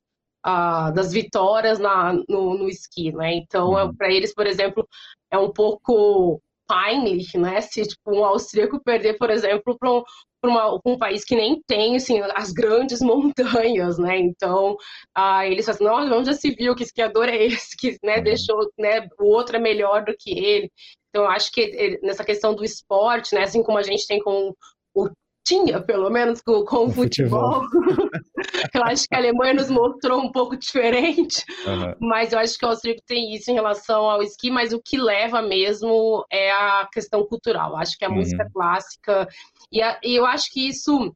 uh, das vitórias na, no, no esqui, né? Então, é, uhum. para eles, por exemplo, é um pouco peinlich, né? Se tipo, um austríaco perder, por exemplo, para um, para um país que nem tem assim, as grandes montanhas, né? Então, ah, eles falam assim, nossa, onde já se viu que esquiador é esse que né, uhum. deixou, né, o outro é melhor do que ele. Então, eu acho que eh, nessa questão do esporte, né, assim como a gente tem com o tinha, pelo menos, com, com o futebol. futebol. eu acho que a Alemanha nos mostrou um pouco diferente, uhum. mas eu acho que o austríaco tem isso em relação ao esqui, mas o que leva mesmo é a questão cultural. Acho que a uhum. música clássica, e, a, e eu acho que isso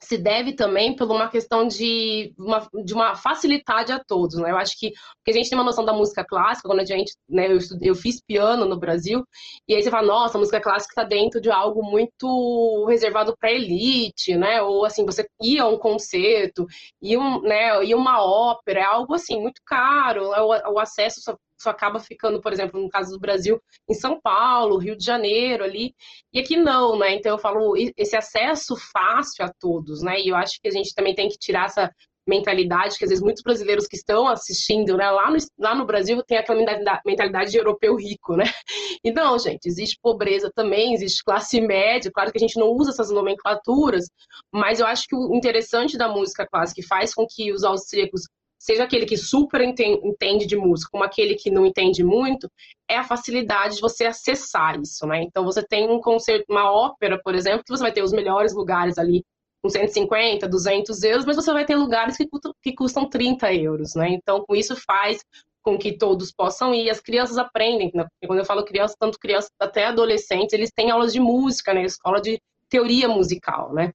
se deve também por uma questão de uma, de uma facilidade a todos, né? Eu acho que porque a gente tem uma noção da música clássica, quando a gente, né, eu, eu fiz piano no Brasil, e aí você fala, nossa, a música clássica está dentro de algo muito reservado para elite, né? Ou assim, você ia a um concerto, ia, um, né, ia uma ópera, é algo assim muito caro, né? o, o acesso só só acaba ficando, por exemplo, no caso do Brasil, em São Paulo, Rio de Janeiro ali, e aqui não, né? Então eu falo esse acesso fácil a todos, né? E eu acho que a gente também tem que tirar essa mentalidade que às vezes muitos brasileiros que estão assistindo, né, lá no, lá no Brasil tem aquela mentalidade de europeu rico, né? E não, gente, existe pobreza também, existe classe média, claro que a gente não usa essas nomenclaturas, mas eu acho que o interessante da música clássica que faz com que os austríacos seja aquele que super entende de música, como aquele que não entende muito, é a facilidade de você acessar isso, né? Então você tem um concerto, uma ópera, por exemplo, que você vai ter os melhores lugares ali com 150, 200 euros, mas você vai ter lugares que custam, que custam 30 euros, né? Então, com isso faz com que todos possam ir. As crianças aprendem, né? quando eu falo crianças, tanto crianças até adolescentes, eles têm aulas de música, né? Escola de teoria musical, né?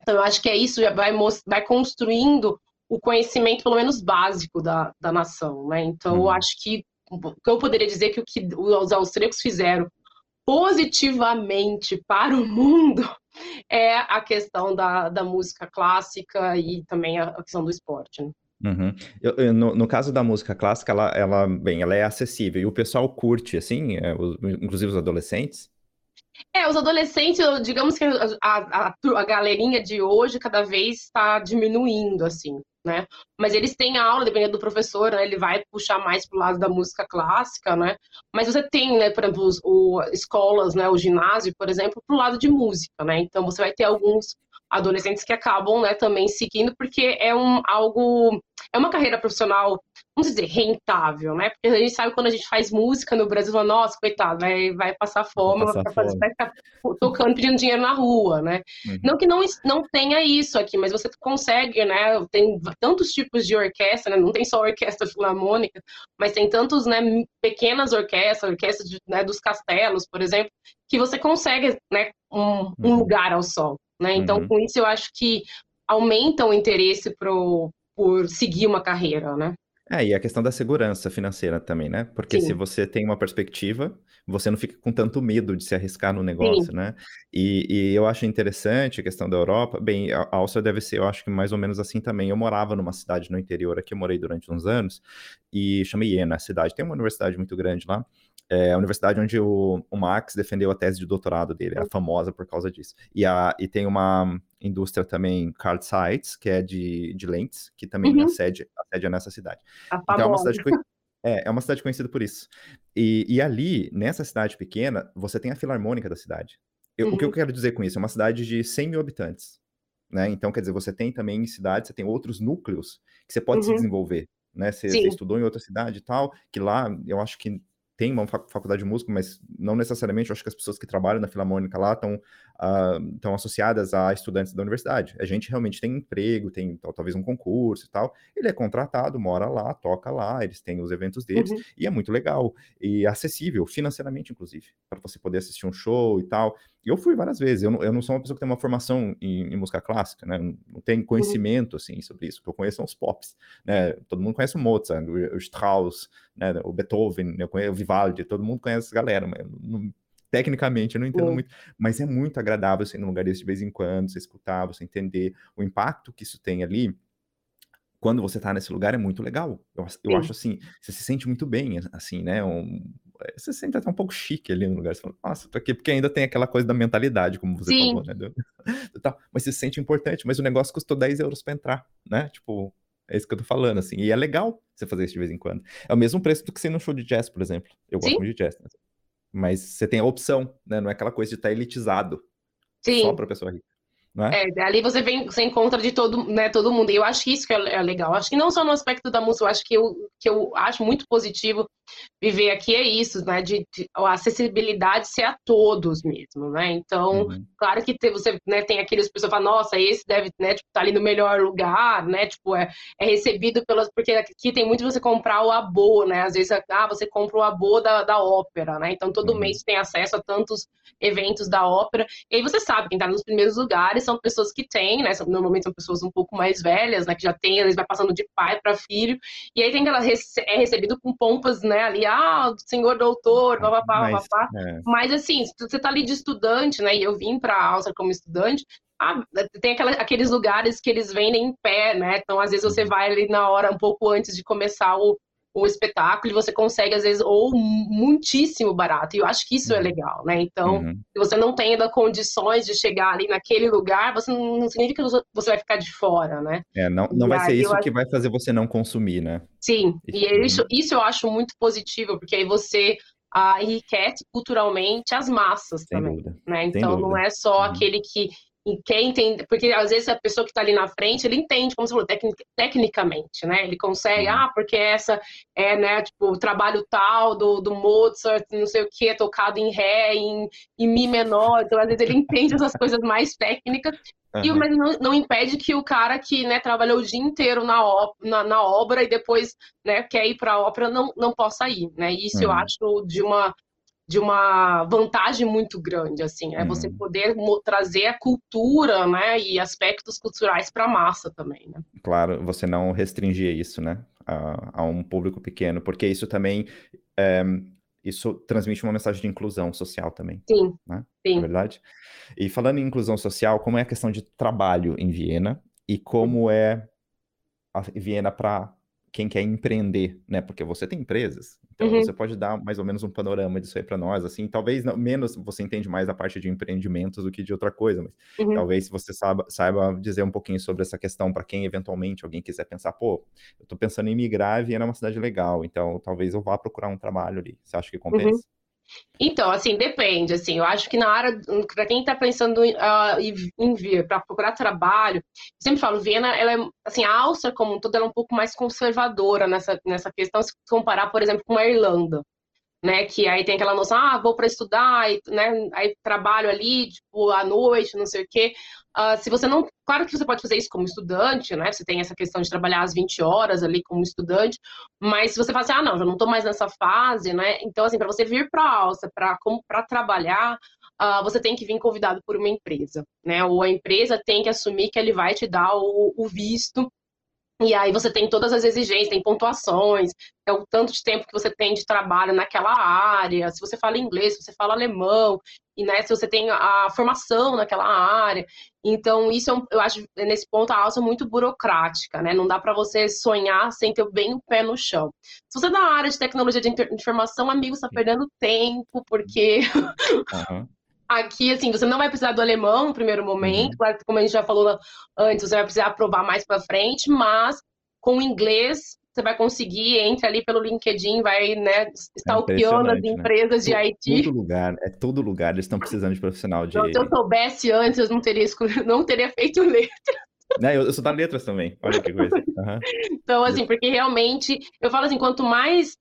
Então, eu acho que é isso, vai, vai construindo o conhecimento, pelo menos básico, da, da nação, né? Então, eu uhum. acho que eu poderia dizer que o que os austríacos fizeram positivamente para o mundo é a questão da, da música clássica e também a questão do esporte. Né? Uhum. Eu, eu, no, no, caso da música clássica, ela, ela, bem, ela é acessível e o pessoal curte, assim, é, os, inclusive os adolescentes. É, os adolescentes, digamos que a, a, a galerinha de hoje cada vez está diminuindo, assim né? Mas eles têm aula, dependendo do professor, né? ele vai puxar mais para o lado da música clássica, né? Mas você tem, né, por exemplo, os, o, escolas, né, o ginásio, por exemplo, para o lado de música, né? Então você vai ter alguns adolescentes que acabam, né, também seguindo, porque é um algo, é uma carreira profissional vamos dizer, rentável, né? Porque a gente sabe quando a gente faz música no Brasil, fala, nossa, coitado, vai, vai passar fome, vai, passar vai, fome. vai ficar tocando, pedindo dinheiro na rua, né? Uhum. Não que não, não tenha isso aqui, mas você consegue, né? Tem tantos tipos de orquestra, né? Não tem só orquestra filarmônica, mas tem tantos, né, pequenas orquestras, orquestras de, né, dos castelos, por exemplo, que você consegue, né, um, um uhum. lugar ao sol, né? Então, uhum. com isso, eu acho que aumenta o interesse pro, por seguir uma carreira, né? É, e a questão da segurança financeira também, né? Porque Sim. se você tem uma perspectiva, você não fica com tanto medo de se arriscar no negócio, Sim. né? E, e, eu acho interessante a questão da Europa. Bem, a Áustria deve ser, eu acho que mais ou menos assim também. Eu morava numa cidade no interior aqui, eu morei durante uns anos, e chama Iena, a cidade. Tem uma universidade muito grande lá é a universidade onde o, o Max defendeu a tese de doutorado dele, é famosa por causa disso. E, a, e tem uma indústria também, Carl Zeiss, que é de, de lentes, que também uhum. acede, acede nessa cidade. A então é uma cidade, é, é uma cidade conhecida por isso. E, e ali, nessa cidade pequena, você tem a filarmônica da cidade. Eu, uhum. O que eu uhum. quero dizer com isso? É uma cidade de 100 mil habitantes. Né? Então, quer dizer, você tem também em cidades, você tem outros núcleos que você pode uhum. se desenvolver. Né? Você, você, estudou em outra cidade e tal, que lá eu acho que tem uma faculdade de música, mas não necessariamente, eu acho que as pessoas que trabalham na Filarmônica lá estão uh, ah, associadas a estudantes da universidade. A gente realmente tem emprego, tem talvez um concurso e tal. Ele é contratado, mora lá, toca lá, eles têm os eventos deles, uhum. e é muito legal. E acessível, financeiramente, inclusive, para você poder assistir um show e tal. Eu fui várias vezes, eu não, eu não sou uma pessoa que tem uma formação em, em música clássica, né? Não tenho uhum. conhecimento, uhum. assim, sobre isso. O que eu conheço são os pops, né? Todo mundo conhece o Mozart, o, o Strauss, né? o Beethoven, eu conheço o Vivaldi, todo mundo conhece essa galera, mas não, tecnicamente eu não entendo uhum. muito, mas é muito agradável ser num lugar desse de vez em quando, você escutar, você entender o impacto que isso tem ali, quando você tá nesse lugar é muito legal. Eu, eu acho assim, você se sente muito bem, assim, né? Um, eh, você se sente até um pouco chique ali no lugar. Você fala, nossa, tô aqui, porque ainda tem aquela coisa da mentalidade, como você Sim. falou, né? mas você se sente importante, mas o negócio custou 10 euros para entrar, né? Tipo, é isso que eu tô falando, assim. E é legal você fazer isso de vez em quando. É o mesmo preço do que você ir no show de jazz, por exemplo. Eu gosto Sim. muito de jazz. Né? Mas você tem a opção, né? Não é aquela coisa de estar tá elitizado. Sim. Só pra pessoa rica. É? é, ali você vem, você encontra de todo, né, todo mundo. E eu acho que isso que é, é legal. Acho que não só no aspecto da música, eu acho que eu, que eu acho muito positivo viver aqui é isso, né? De, de a acessibilidade ser a todos mesmo, né? Então, uhum. claro que te, você né, tem aqueles pessoas que falam, nossa, esse deve, né, tipo, tá ali no melhor lugar, né? Tipo, é, é recebido pelas. Porque aqui tem muito você comprar o abo, né? Às vezes, ah, você compra o abo da, da ópera, né? Então todo uhum. mês tem acesso a tantos eventos da ópera. E aí você sabe, quem tá nos primeiros lugares são pessoas que têm, né? Normalmente são pessoas um pouco mais velhas, né? Que já tem, eles vai passando de pai para filho. E aí tem que ela é recebido com pompas, né? Ali, ah, senhor doutor, papapá, papapá. É. Mas assim, você tá ali de estudante, né? E eu vim para a Áustria como estudante. Ah, tem aquela, aqueles lugares que eles vendem em pé, né? Então, às vezes, você uhum. vai ali na hora, um pouco antes de começar o, o espetáculo e você consegue, às vezes, ou muitíssimo barato. E eu acho que isso é uhum. legal, né? Então, uhum. se você não tem ainda condições de chegar ali naquele lugar, você não, não significa que você vai ficar de fora, né? É, não, não vai ser isso acho... que vai fazer você não consumir, né? Sim, e isso, isso eu acho muito positivo, porque aí você ah, enriquece culturalmente as massas Sem também. Né? Então, não é só uhum. aquele que e quer entender, porque às vezes a pessoa que está ali na frente, ele entende, como você falou, tecnic, tecnicamente, né? Ele consegue, ah, porque essa é, né, tipo, o trabalho tal do, do Mozart, não sei o que, tocado em Ré, em, em Mi menor, então às vezes ele entende essas coisas mais técnicas, uhum. e, mas não, não, impede que o cara que, né, trabalhou o dia inteiro na, na, na obra e depois, né, quer ir para a ópera, não, não possa ir, né? Isso uhum. eu acho de uma de uma vantagem muito grande, assim, é você uhum. poder trazer a cultura, né, e aspectos culturais para a massa também, né? Claro, você não restringir isso, né, a, a um público pequeno, porque isso também, é, isso transmite uma mensagem de inclusão social também. Sim, né? sim. É verdade? E falando em inclusão social, como é a questão de trabalho em Viena e como é a Viena para quem quer empreender, né? Porque você tem empresas, então uhum. você pode dar mais ou menos um panorama disso aí para nós, assim, talvez não, menos você entende mais a parte de empreendimentos do que de outra coisa, mas uhum. talvez você saiba, saiba dizer um pouquinho sobre essa questão para quem eventualmente alguém quiser pensar, pô, eu estou pensando em migrar, Viena é uma cidade legal, então talvez eu vá procurar um trabalho ali. Você acha que compensa? Uhum. Então, assim, depende, assim, eu acho que na área, para quem está pensando uh, em vir para procurar trabalho, eu sempre falo, Viena, ela é, assim, a Áustria como um todo, ela é um pouco mais conservadora nessa, nessa questão, se comparar, por exemplo, com a Irlanda né? Que aí tem aquela noção, ah, vou para estudar, e, né? Aí trabalho ali, tipo, à noite, não sei o quê. Uh, se você não. Claro que você pode fazer isso como estudante, né? Você tem essa questão de trabalhar às 20 horas ali como estudante, mas se você fala assim, ah, não, já não estou mais nessa fase, né? Então, assim, para você vir para a Alça, para trabalhar, uh, você tem que vir convidado por uma empresa, né? Ou a empresa tem que assumir que ele vai te dar o, o visto e aí você tem todas as exigências, tem pontuações, é o tanto de tempo que você tem de trabalho naquela área, se você fala inglês, se você fala alemão, e né, se você tem a formação naquela área. Então, isso é eu acho, nesse ponto, a alça é muito burocrática, né? Não dá para você sonhar sem ter bem o pé no chão. Se você é da área de tecnologia de informação, amigo, está perdendo tempo, porque uhum. Aqui, assim, você não vai precisar do alemão no primeiro momento, uhum. claro, como a gente já falou antes, você vai precisar aprovar mais para frente, mas com o inglês você vai conseguir, entra ali pelo LinkedIn, vai, né, stalkeando é as né? empresas né? de IT. Todo lugar, é todo lugar, eles estão precisando de profissional de... Então, se eu soubesse antes, eu não teria, não teria feito letra. Né, eu, sou da letras também, olha que coisa. Uhum. Então, assim, porque realmente, eu falo assim, quanto mais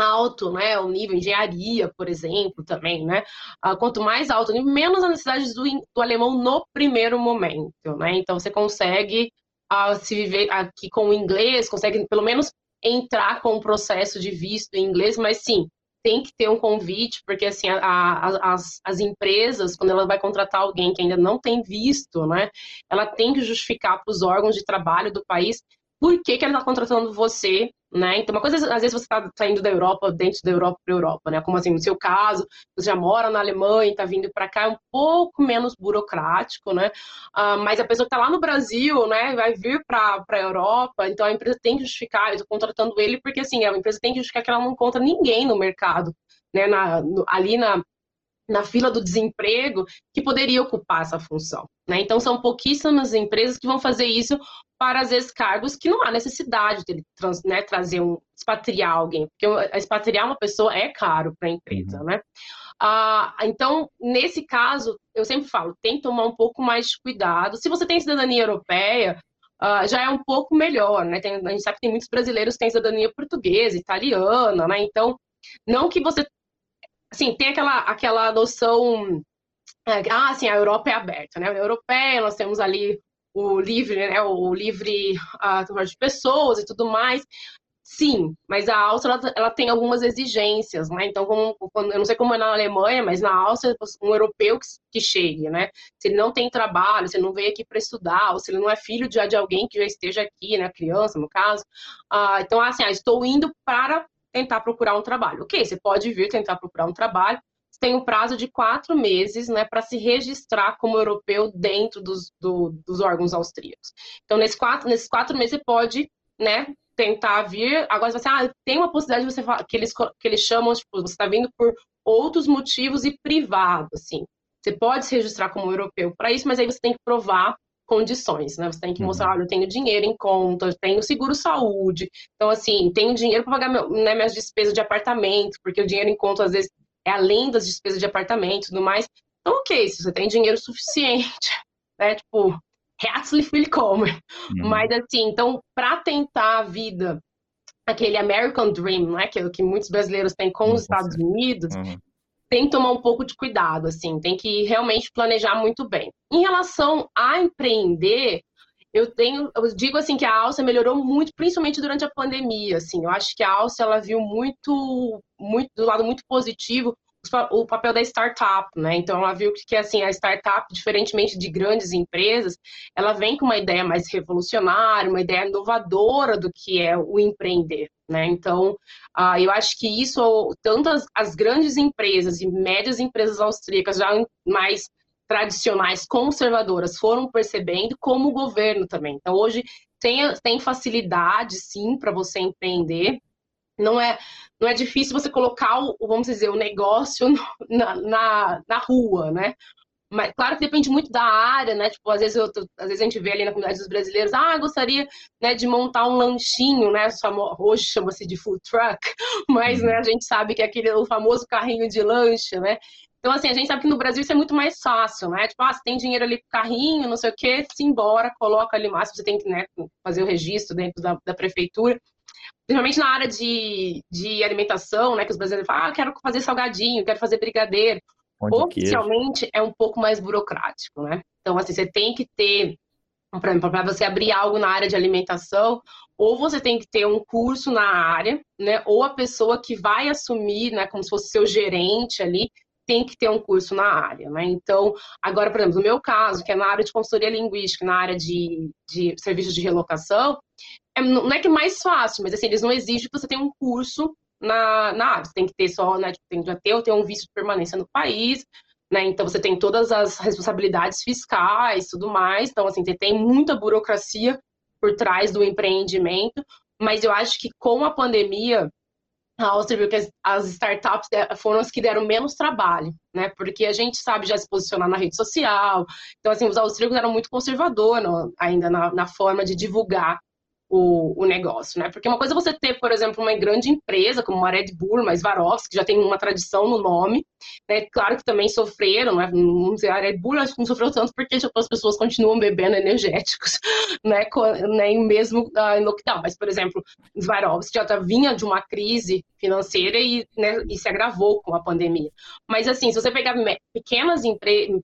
alto, né, o nível engenharia, por exemplo, também, né, uh, quanto mais alto, menos a necessidade do, do, alemão no primeiro momento, né, então você consegue uh, se viver aqui com o inglês, consegue pelo menos entrar com o processo de visto em inglês, mas sim, tem que ter um convite, porque assim, a, a, as, as empresas, quando ela vai contratar alguém que ainda não tem visto, né, ela tem que justificar para os órgãos de trabalho do país por que, que ela está contratando você né? Então, uma coisa, às vezes você está saindo da Europa, dentro da Europa para a Europa, né? Como assim, no seu caso, você já mora na Alemanha, está vindo para cá, é um pouco menos burocrático, né? Uh, mas a pessoa que está lá no Brasil, né, vai vir para a Europa, então a empresa tem que justificar, eu estou contratando ele porque, assim, a empresa tem que justificar que ela não encontra ninguém no mercado, né? Na, no, ali na, na fila do desemprego que poderia ocupar essa função. Né? Então, são pouquíssimas empresas que vão fazer isso para, às vezes, cargos que não há necessidade de trans, né, trazer um, expatriar alguém, porque expatriar uma pessoa é caro para a empresa, uhum. né? Ah, então, nesse caso, eu sempre falo, tem que tomar um pouco mais de cuidado. Se você tem cidadania europeia, ah, já é um pouco melhor, né? Tem, a gente sabe que tem muitos brasileiros que têm cidadania portuguesa, italiana, né? Então, não que você... Assim, tem aquela, aquela noção... É, ah, assim, a Europa é aberta, né? A europeia, nós temos ali o livre, né, o livre uh, de pessoas e tudo mais. Sim, mas a Áustria ela, ela, tem algumas exigências, né? Então, como, eu não sei como é na Alemanha, mas na Áustria, um europeu que, que chegue, né? Se ele não tem trabalho, se ele não veio aqui para estudar, ou se ele não é filho de, de alguém que já esteja aqui, né? Criança, no caso. Uh, então, assim, ah, estou indo para tentar procurar um trabalho. Ok, você pode vir tentar procurar um trabalho, tem um prazo de quatro meses né, para se registrar como europeu dentro dos, do, dos órgãos austríacos. Então, nesses quatro, nesses quatro meses, você pode né, tentar vir. Agora, você, ah, tem uma possibilidade de você que eles, que eles chamam, tipo, você está vindo por outros motivos e privado, assim. Você pode se registrar como europeu para isso, mas aí você tem que provar condições, né? Você tem que mostrar, uhum. olha, eu tenho dinheiro em conta, eu tenho seguro saúde, então assim, tenho dinheiro para pagar meu, né, minhas despesas de apartamento, porque o dinheiro em conta às vezes é além das despesas de apartamento e tudo mais. Então, ok, se você tem dinheiro suficiente, né? Tipo, herzlich willkommen. Uhum. Mas assim, então, para tentar a vida, aquele American Dream, né? Que, que muitos brasileiros têm com os Estados Unidos, uhum tem que tomar um pouco de cuidado, assim, tem que realmente planejar muito bem. Em relação a empreender, eu tenho, eu digo assim que a Alça melhorou muito, principalmente durante a pandemia, assim. Eu acho que a Alça ela viu muito, muito do lado muito positivo o papel da startup, né? Então ela viu que assim a startup, diferentemente de grandes empresas, ela vem com uma ideia mais revolucionária, uma ideia inovadora do que é o empreender, né? Então uh, eu acho que isso tanto as, as grandes empresas e médias empresas austríacas já mais tradicionais, conservadoras, foram percebendo, como o governo também. Então hoje tem, tem facilidade, sim, para você empreender não é, não é difícil você colocar o, vamos dizer, o negócio na, na, na rua, né? Mas claro que depende muito da área, né? Tipo, às vezes, eu, às vezes a gente vê ali na comunidade dos brasileiros, ah, gostaria né, de montar um lanchinho, né? Hoje chama-se de food truck, mas né, a gente sabe que é aquele o famoso carrinho de lanche, né? Então, assim, a gente sabe que no Brasil isso é muito mais fácil, né? Tipo, ah, você tem dinheiro ali pro carrinho, não sei o quê, se embora, coloca ali mais, você tem que né, fazer o registro dentro da, da prefeitura principalmente na área de, de alimentação, né, que os brasileiros falam, ah, quero fazer salgadinho, quero fazer brigadeiro. Onde Oficialmente é um pouco mais burocrático, né? Então, assim, você tem que ter, por exemplo, para você abrir algo na área de alimentação, ou você tem que ter um curso na área, né? Ou a pessoa que vai assumir, né, como se fosse seu gerente ali, tem que ter um curso na área, né? Então, agora, por exemplo, no meu caso, que é na área de consultoria linguística, na área de, de serviços de relocação, é, não é que é mais fácil, mas assim, eles não exigem que você tenha um curso na, na área. Tem que ter só, né? Tipo, tem que ter ou ter um visto de permanência no país, né? Então você tem todas as responsabilidades fiscais, tudo mais. Então, assim, você tem muita burocracia por trás do empreendimento, mas eu acho que com a pandemia, a Áustria viu que as, as, startups foram as que deram menos trabalho, né? Porque a gente sabe já se posicionar na rede social. Então, assim, os austríacos eram muito conservadores ainda na, na forma de divulgar o, o, negócio, né? Porque uma coisa é você ter, por exemplo, uma grande empresa como a Red Bull, uma Swarovski, que já tem uma tradição no nome, né? Claro que também sofreram, né? Vamos dizer, a Red Bull acho que não sofreu tanto porque tipo, as pessoas continuam bebendo energéticos, né? Nem mesmo uh, em lockdown. Mas, por exemplo, Swarovski já tá, vinha de uma crise financeira e, né, e se agravou com a pandemia. Mas, assim, se você pegar pequenas,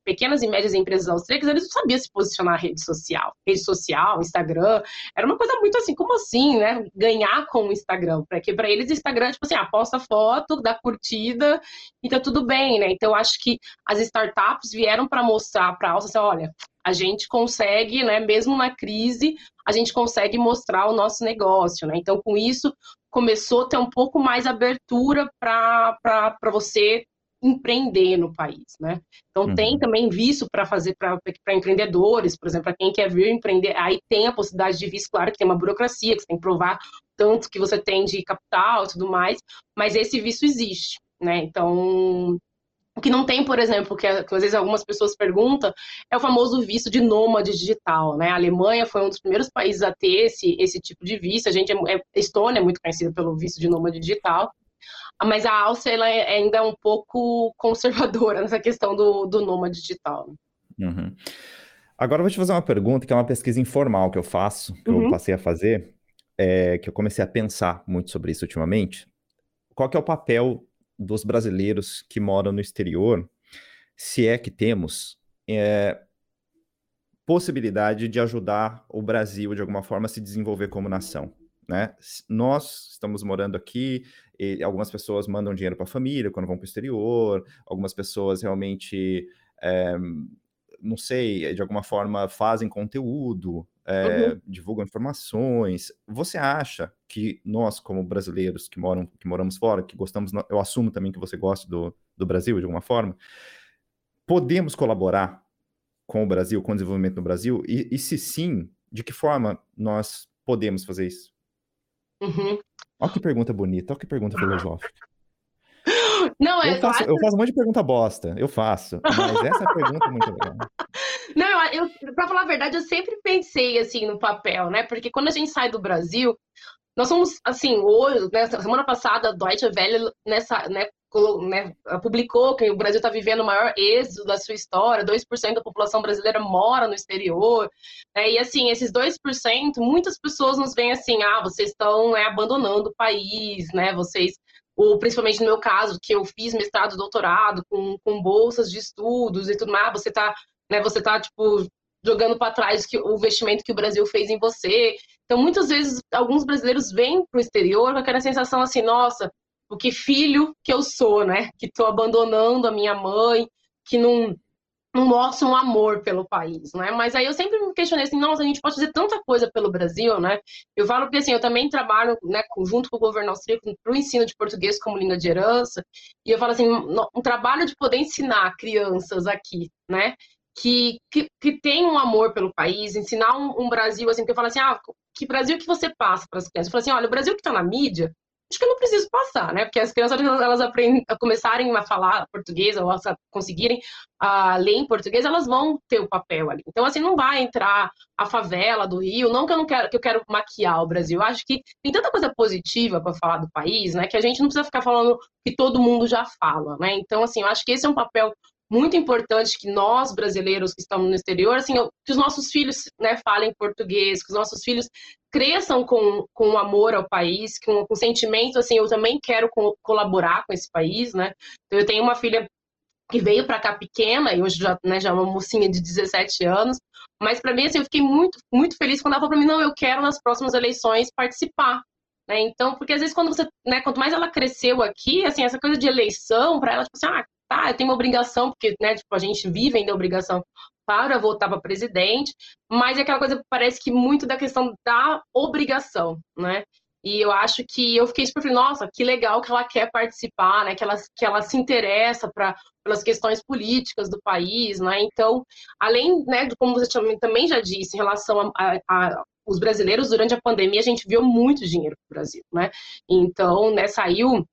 pequenas e médias empresas austríacas, eles não sabiam se posicionar na rede social. Rede social, Instagram, era uma coisa muito assim, como assim, né? Ganhar com o Instagram. Porque para eles, Instagram, tipo assim, aposta ah, foto, dá curtida e tá tudo bem, né? Então, acho que as startups vieram para mostrar para a Alça, assim, olha, a gente consegue, né, mesmo na crise, a gente consegue mostrar o nosso negócio, né? Então, com isso, começou a ter um pouco mais abertura para você empreender no país, né? Então uhum. tem também visto para fazer para empreendedores, por exemplo, para quem quer vir empreender, aí tem a possibilidade de visto, claro que tem uma burocracia, que você tem que provar tanto que você tem de capital e tudo mais, mas esse visto existe, né? Então o que não tem, por exemplo, que, que, às vezes algumas pessoas perguntam, é o famoso visto de nômade digital, né? A Alemanha foi um dos primeiros países a ter esse, esse tipo de visto. A gente é, é, Estônia é muito conhecida pelo visto de nômade digital mas a Áustria ela é ainda um pouco conservadora nessa questão do, do nômade digital. Uhum. Agora eu vou te fazer uma pergunta, que é uma pesquisa informal que eu faço, que uhum. eu passei a fazer, é, que eu comecei a pensar muito sobre isso ultimamente. Qual que é o papel dos brasileiros que moram no exterior, se é que temos, é, possibilidade de ajudar o Brasil de alguma forma a se desenvolver como nação? Né? Nós estamos morando aqui, algumas pessoas mandam dinheiro para a família quando vão para o exterior, algumas pessoas realmente, é, não sei, de alguma forma fazem conteúdo, é, uhum. divulgam informações. Você acha que nós, como brasileiros que moram, que moramos fora, que gostamos, eu assumo também que você gosta do, do Brasil de alguma forma, podemos colaborar com o Brasil, com o desenvolvimento no Brasil? E, e se sim, de que forma nós podemos fazer isso? Uhum. Olha que pergunta bonita, olha que pergunta filosófica. Não, é, eu, faço, eu faço um monte de pergunta bosta, eu faço, mas essa pergunta é muito legal. Não, eu, pra falar a verdade, eu sempre pensei assim no papel, né? Porque quando a gente sai do Brasil, nós somos, assim, hoje, né, semana passada, a Deutsche Welle nessa, né, né, publicou que o Brasil está vivendo o maior êxodo da sua história, 2% da população brasileira mora no exterior, né, e assim, esses 2%, muitas pessoas nos veem assim, ah, vocês estão né, abandonando o país, né, vocês, ou principalmente no meu caso, que eu fiz mestrado, doutorado, com, com bolsas de estudos e tudo mais, você está né, você tá, tipo, jogando para trás o investimento que o Brasil fez em você. Então, muitas vezes, alguns brasileiros vêm para o exterior com aquela sensação assim, nossa, o que filho que eu sou, né? Que estou abandonando a minha mãe, que não, não mostra um amor pelo país, né? Mas aí eu sempre me questionei assim, nossa, a gente pode fazer tanta coisa pelo Brasil, né? Eu falo porque assim, eu também trabalho, né, junto com o governo austríaco para o ensino de português como língua de herança, e eu falo assim, um trabalho de poder ensinar crianças aqui, né? Que, que, que tem um amor pelo país, ensinar um, um Brasil assim, que eu falo assim, ah, que Brasil que você passa para as crianças? Eu falo assim, olha, o Brasil que está na mídia, acho que eu não preciso passar, né? Porque as crianças, elas aprendem, a começarem a falar português, ou a conseguirem uh, ler em português, elas vão ter o papel ali. Então, assim, não vai entrar a favela do Rio, não que eu não quero, que eu quero maquiar o Brasil. Eu acho que tem tanta coisa positiva para falar do país, né? Que a gente não precisa ficar falando que todo mundo já fala, né? Então, assim, eu acho que esse é um papel muito importante que nós brasileiros que estamos no exterior, assim, que os nossos filhos, né, falem português, que os nossos filhos cresçam com, com amor ao país, com, com sentimento, assim, eu também quero co colaborar com esse país, né? Então, eu tenho uma filha que veio para cá pequena e hoje já, né, já é uma mocinha de 17 anos, mas para mim assim, eu fiquei muito muito feliz quando ela falou para mim, não, eu quero nas próximas eleições participar. Né? Então, porque às vezes quando você, né, quanto mais ela cresceu aqui, assim, essa coisa de eleição para ela, tipo assim, ah, tá, eu tenho uma obrigação, porque, né, tipo, a gente vive ainda a obrigação para votar para presidente, mas é aquela coisa que parece que muito da questão da obrigação, né? E eu acho que eu fiquei super nossa, que legal que ela quer participar, né? Que ela, que ela se interessa pra, pelas questões políticas do país, né? Então, além, né, de como você também já disse, em relação a, a, a os brasileiros durante a pandemia, a gente viu muito dinheiro para o Brasil, né? Então, né, saiu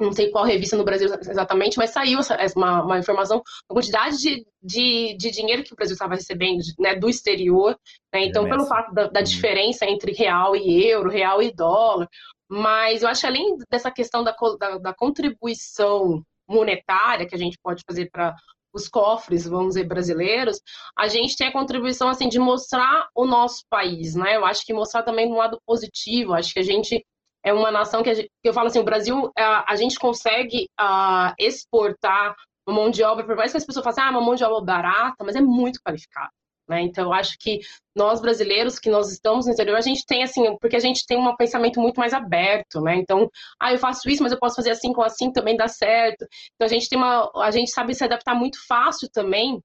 não sei qual revista no Brasil exatamente, mas saiu uma, uma informação, a quantidade de, de, de, dinheiro que o Brasil estava recebendo né, do exterior. Né? Então, pelo fato da, da, diferença entre real e euro, real e dólar. Mas eu acho que além dessa questão da, da, da contribuição monetária que a gente pode fazer para os cofres, vamos dizer, brasileiros, a gente tem a contribuição assim de mostrar o nosso país, né? Eu acho que mostrar também um lado positivo, acho que a gente é uma nação que, gente, que eu falo assim, o Brasil, a, a gente consegue a, exportar uma mão de obra, por mais que as pessoas façam, ah, uma mão de obra barata, mas é muito qualificada. Né? Então, eu acho que nós brasileiros que nós estamos no exterior, a gente tem assim, porque a gente tem um pensamento muito mais aberto, né? Então, ah, eu faço isso, mas eu posso fazer assim com assim também dá certo. Então, a gente tem uma, a gente sabe se adaptar muito fácil também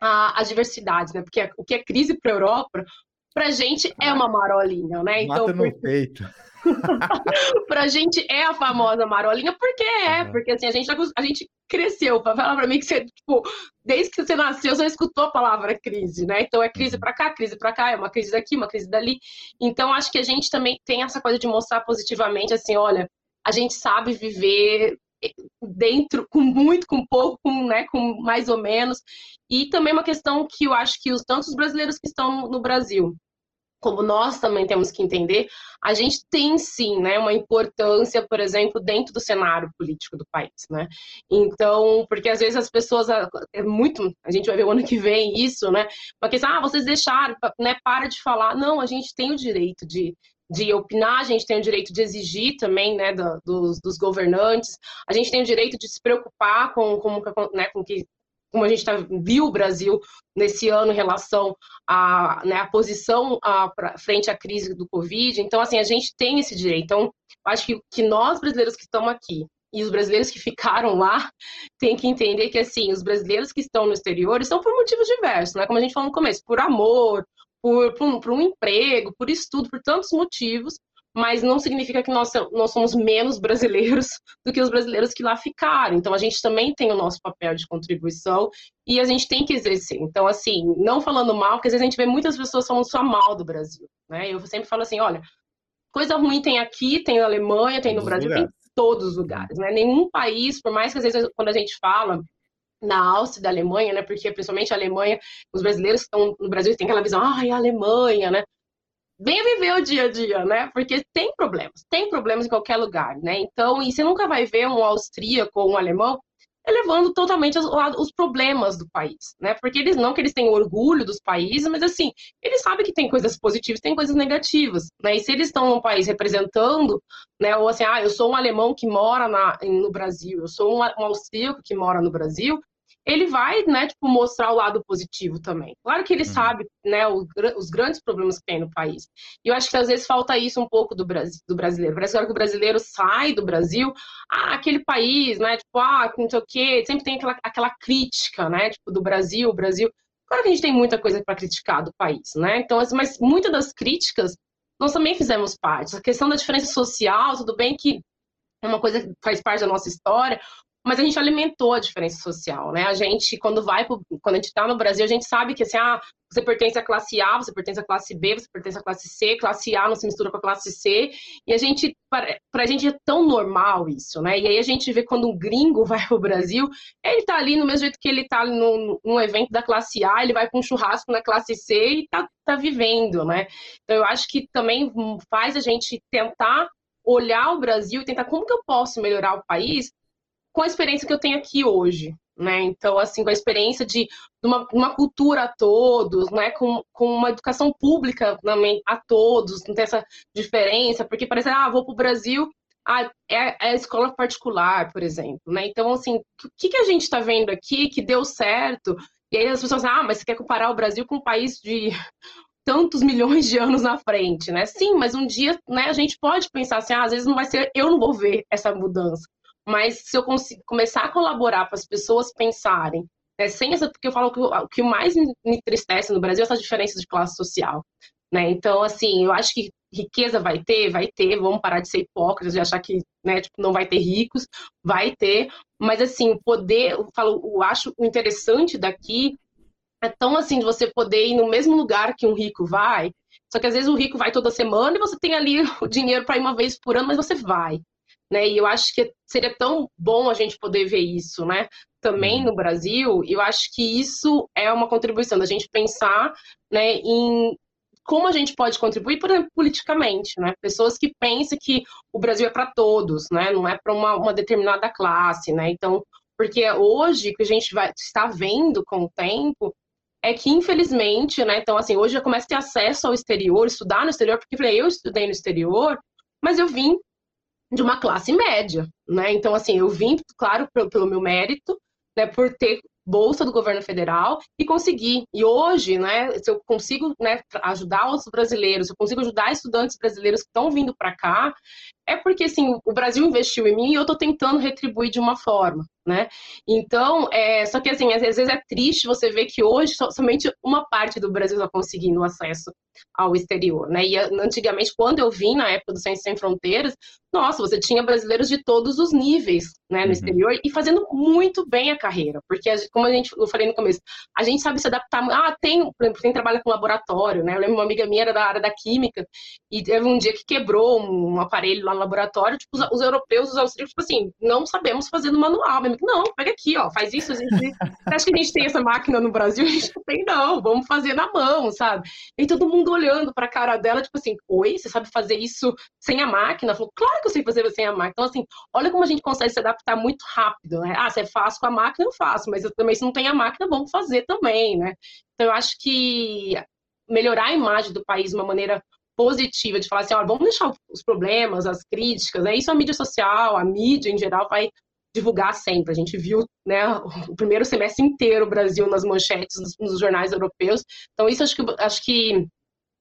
às diversidades, né? Porque o que é crise para a Europa, para a gente é uma marolinha, né? Então, Mata no porque... peito. pra gente é a famosa marolinha, porque é, uhum. porque assim, a gente, tá a gente cresceu, pra falar pra mim que você, tipo, desde que você nasceu, você escutou a palavra crise, né? Então é crise uhum. pra cá, crise pra cá, é uma crise daqui, uma crise dali. Então acho que a gente também tem essa coisa de mostrar positivamente, assim, olha, a gente sabe viver dentro, com muito, com pouco, com, né, com mais ou menos. E também uma questão que eu acho que os tantos brasileiros que estão no Brasil, como nós também temos que entender, a gente tem sim, né, uma importância, por exemplo, dentro do cenário político do país, né? Então, porque às vezes as pessoas é muito, a gente vai ver o ano que vem isso, né? Uma questão, ah, vocês deixaram, né, para de falar. Não, a gente tem o direito de de opinar, a gente tem o direito de exigir também, né, do, dos, dos, governantes, a gente tem o direito de se preocupar com, com, né, com que como a gente tá, viu o Brasil nesse ano em relação à né, a posição a, pra, frente à crise do Covid. Então, assim, a gente tem esse direito. Então, acho que, que nós, brasileiros que estamos aqui, e os brasileiros que ficaram lá, tem que entender que, assim, os brasileiros que estão no exterior estão por motivos diversos, né? Como a gente falou no começo, por amor, por, por, um, por um emprego, por estudo, por tantos motivos mas não significa que nós, nós somos menos brasileiros do que os brasileiros que lá ficaram. Então, a gente também tem o nosso papel de contribuição e a gente tem que exercer. Então, assim, não falando mal, porque às vezes a gente vê muitas pessoas falando só mal do Brasil, né? Eu sempre falo assim, olha, coisa ruim tem aqui, tem na Alemanha, tem no Brasil, tem em todos os lugares, né? Nenhum país, por mais que às vezes quando a gente fala na Áustria da Alemanha, né? Porque principalmente a Alemanha, os brasileiros que estão no Brasil têm aquela visão, ai, a Alemanha, né? Venha viver o dia a dia, né? Porque tem problemas, tem problemas em qualquer lugar, né? Então, e você nunca vai ver um austríaco ou um alemão elevando totalmente os, problemas do país, né? Porque eles não que eles têm orgulho dos países, mas assim, eles sabem que tem coisas positivas, tem coisas negativas, né? E se eles estão num país representando, né? Ou assim, ah, eu sou um alemão que mora na, no Brasil, eu sou um, um austríaco que mora no Brasil, ele vai, né, tipo, mostrar o lado positivo também. Claro que ele uhum. sabe, né, os, os, grandes problemas que tem no país. E eu acho que às vezes falta isso um pouco do, Brasil, do brasileiro. Parece que o brasileiro sai do Brasil, ah, aquele país, né, tipo, ah, não sei o quê, sempre tem aquela, aquela crítica, né, tipo, do Brasil, o Brasil. Claro que a gente tem muita coisa para criticar do país, né, então, assim, mas muitas das críticas nós também fizemos parte. A questão da diferença social, tudo bem que é uma coisa que faz parte da nossa história, mas a gente alimentou a diferença social, né? A gente, quando vai, pro, quando a gente está no Brasil, a gente sabe que assim, ah, você pertence à classe A, você pertence à classe B, você pertence à classe C, classe A não se mistura com a classe C, e a gente, para a gente é tão normal isso, né? E aí a gente vê quando um gringo vai pro Brasil, ele tá ali no mesmo jeito que ele tá num, num evento da classe A, ele vai com um churrasco na classe C e tá, tá vivendo, né? Então eu acho que também faz a gente tentar olhar o Brasil e tentar como que eu posso melhorar o país com a experiência que eu tenho aqui hoje, né? Então, assim, com a experiência de uma, uma cultura a todos, né? Com, com uma educação pública também a todos, não tem essa diferença, porque parece, ah, vou para o Brasil, ah, é, é a escola particular, por exemplo, né? Então, assim, o que, que a gente está vendo aqui que deu certo? E aí as pessoas, ah, mas você quer comparar o Brasil com um país de tantos milhões de anos na frente, né? Sim, mas um dia, né, a gente pode pensar assim, ah, às vezes não vai ser, eu não vou ver essa mudança. Mas se eu começar a colaborar para as pessoas pensarem, né, sem essa, porque eu falo que o que mais me entristece no Brasil é essa diferença de classe social. Né? Então, assim, eu acho que riqueza vai ter, vai ter, vamos parar de ser hipócritas e achar que né, tipo, não vai ter ricos, vai ter, mas assim, o poder, eu, falo, eu acho o interessante daqui é tão assim de você poder ir no mesmo lugar que um rico vai, só que às vezes o rico vai toda semana e você tem ali o dinheiro para ir uma vez por ano, mas você vai né? E eu acho que seria tão bom a gente poder ver isso, né? Também uhum. no Brasil, eu acho que isso é uma contribuição da gente pensar, né, em como a gente pode contribuir, por exemplo, politicamente, né? Pessoas que pensam que o Brasil é para todos, né? Não é para uma, uma, determinada classe, né? Então, porque hoje que a gente vai está vendo com o tempo é que infelizmente, né? Então, assim, hoje eu começo a ter acesso ao exterior, estudar no exterior, porque eu estudei no exterior, mas eu vim de uma classe média, né? Então, assim, eu vim, claro, pelo, meu mérito, né, por ter bolsa do governo federal e consegui. E hoje, né, se eu consigo né, ajudar outros brasileiros, se eu consigo ajudar estudantes brasileiros que estão vindo para cá, é porque assim, o Brasil investiu em mim e eu estou tentando retribuir de uma forma, né? Então, é, só que assim, às vezes é triste você ver que hoje somente uma parte do Brasil está conseguindo acesso ao exterior, né? E antigamente, quando eu vim na época do Ciência Sem Fronteiras, nossa, você tinha brasileiros de todos os níveis, né, no uhum. exterior e fazendo muito bem a carreira, porque como a gente, eu falei no começo, a gente sabe se adaptar. Ah, tem, por exemplo, tem trabalha com laboratório, né? Eu lembro uma amiga minha era da área da química e teve um dia que quebrou um aparelho lá laboratório, tipo, os, os europeus, os austríacos, tipo assim, não sabemos fazer no manual. Amiga, não, pega aqui, ó, faz isso. Gente, acha que a gente tem essa máquina no Brasil? A gente não tem, não, vamos fazer na mão, sabe? E todo mundo olhando pra cara dela, tipo assim, oi, você sabe fazer isso sem a máquina? Falou, claro que eu sei fazer sem a máquina. Então, assim, olha como a gente consegue se adaptar muito rápido, né? Ah, se é fácil com a máquina, eu faço, mas eu também, se não tem a máquina, vamos fazer também, né? Então, eu acho que melhorar a imagem do país de uma maneira positiva, de falar assim, ó, vamos deixar os problemas, as críticas, né? Isso a mídia social, a mídia em geral vai divulgar sempre. A gente viu, né, o primeiro semestre inteiro o Brasil nas manchetes nos, nos jornais europeus. Então isso acho que acho que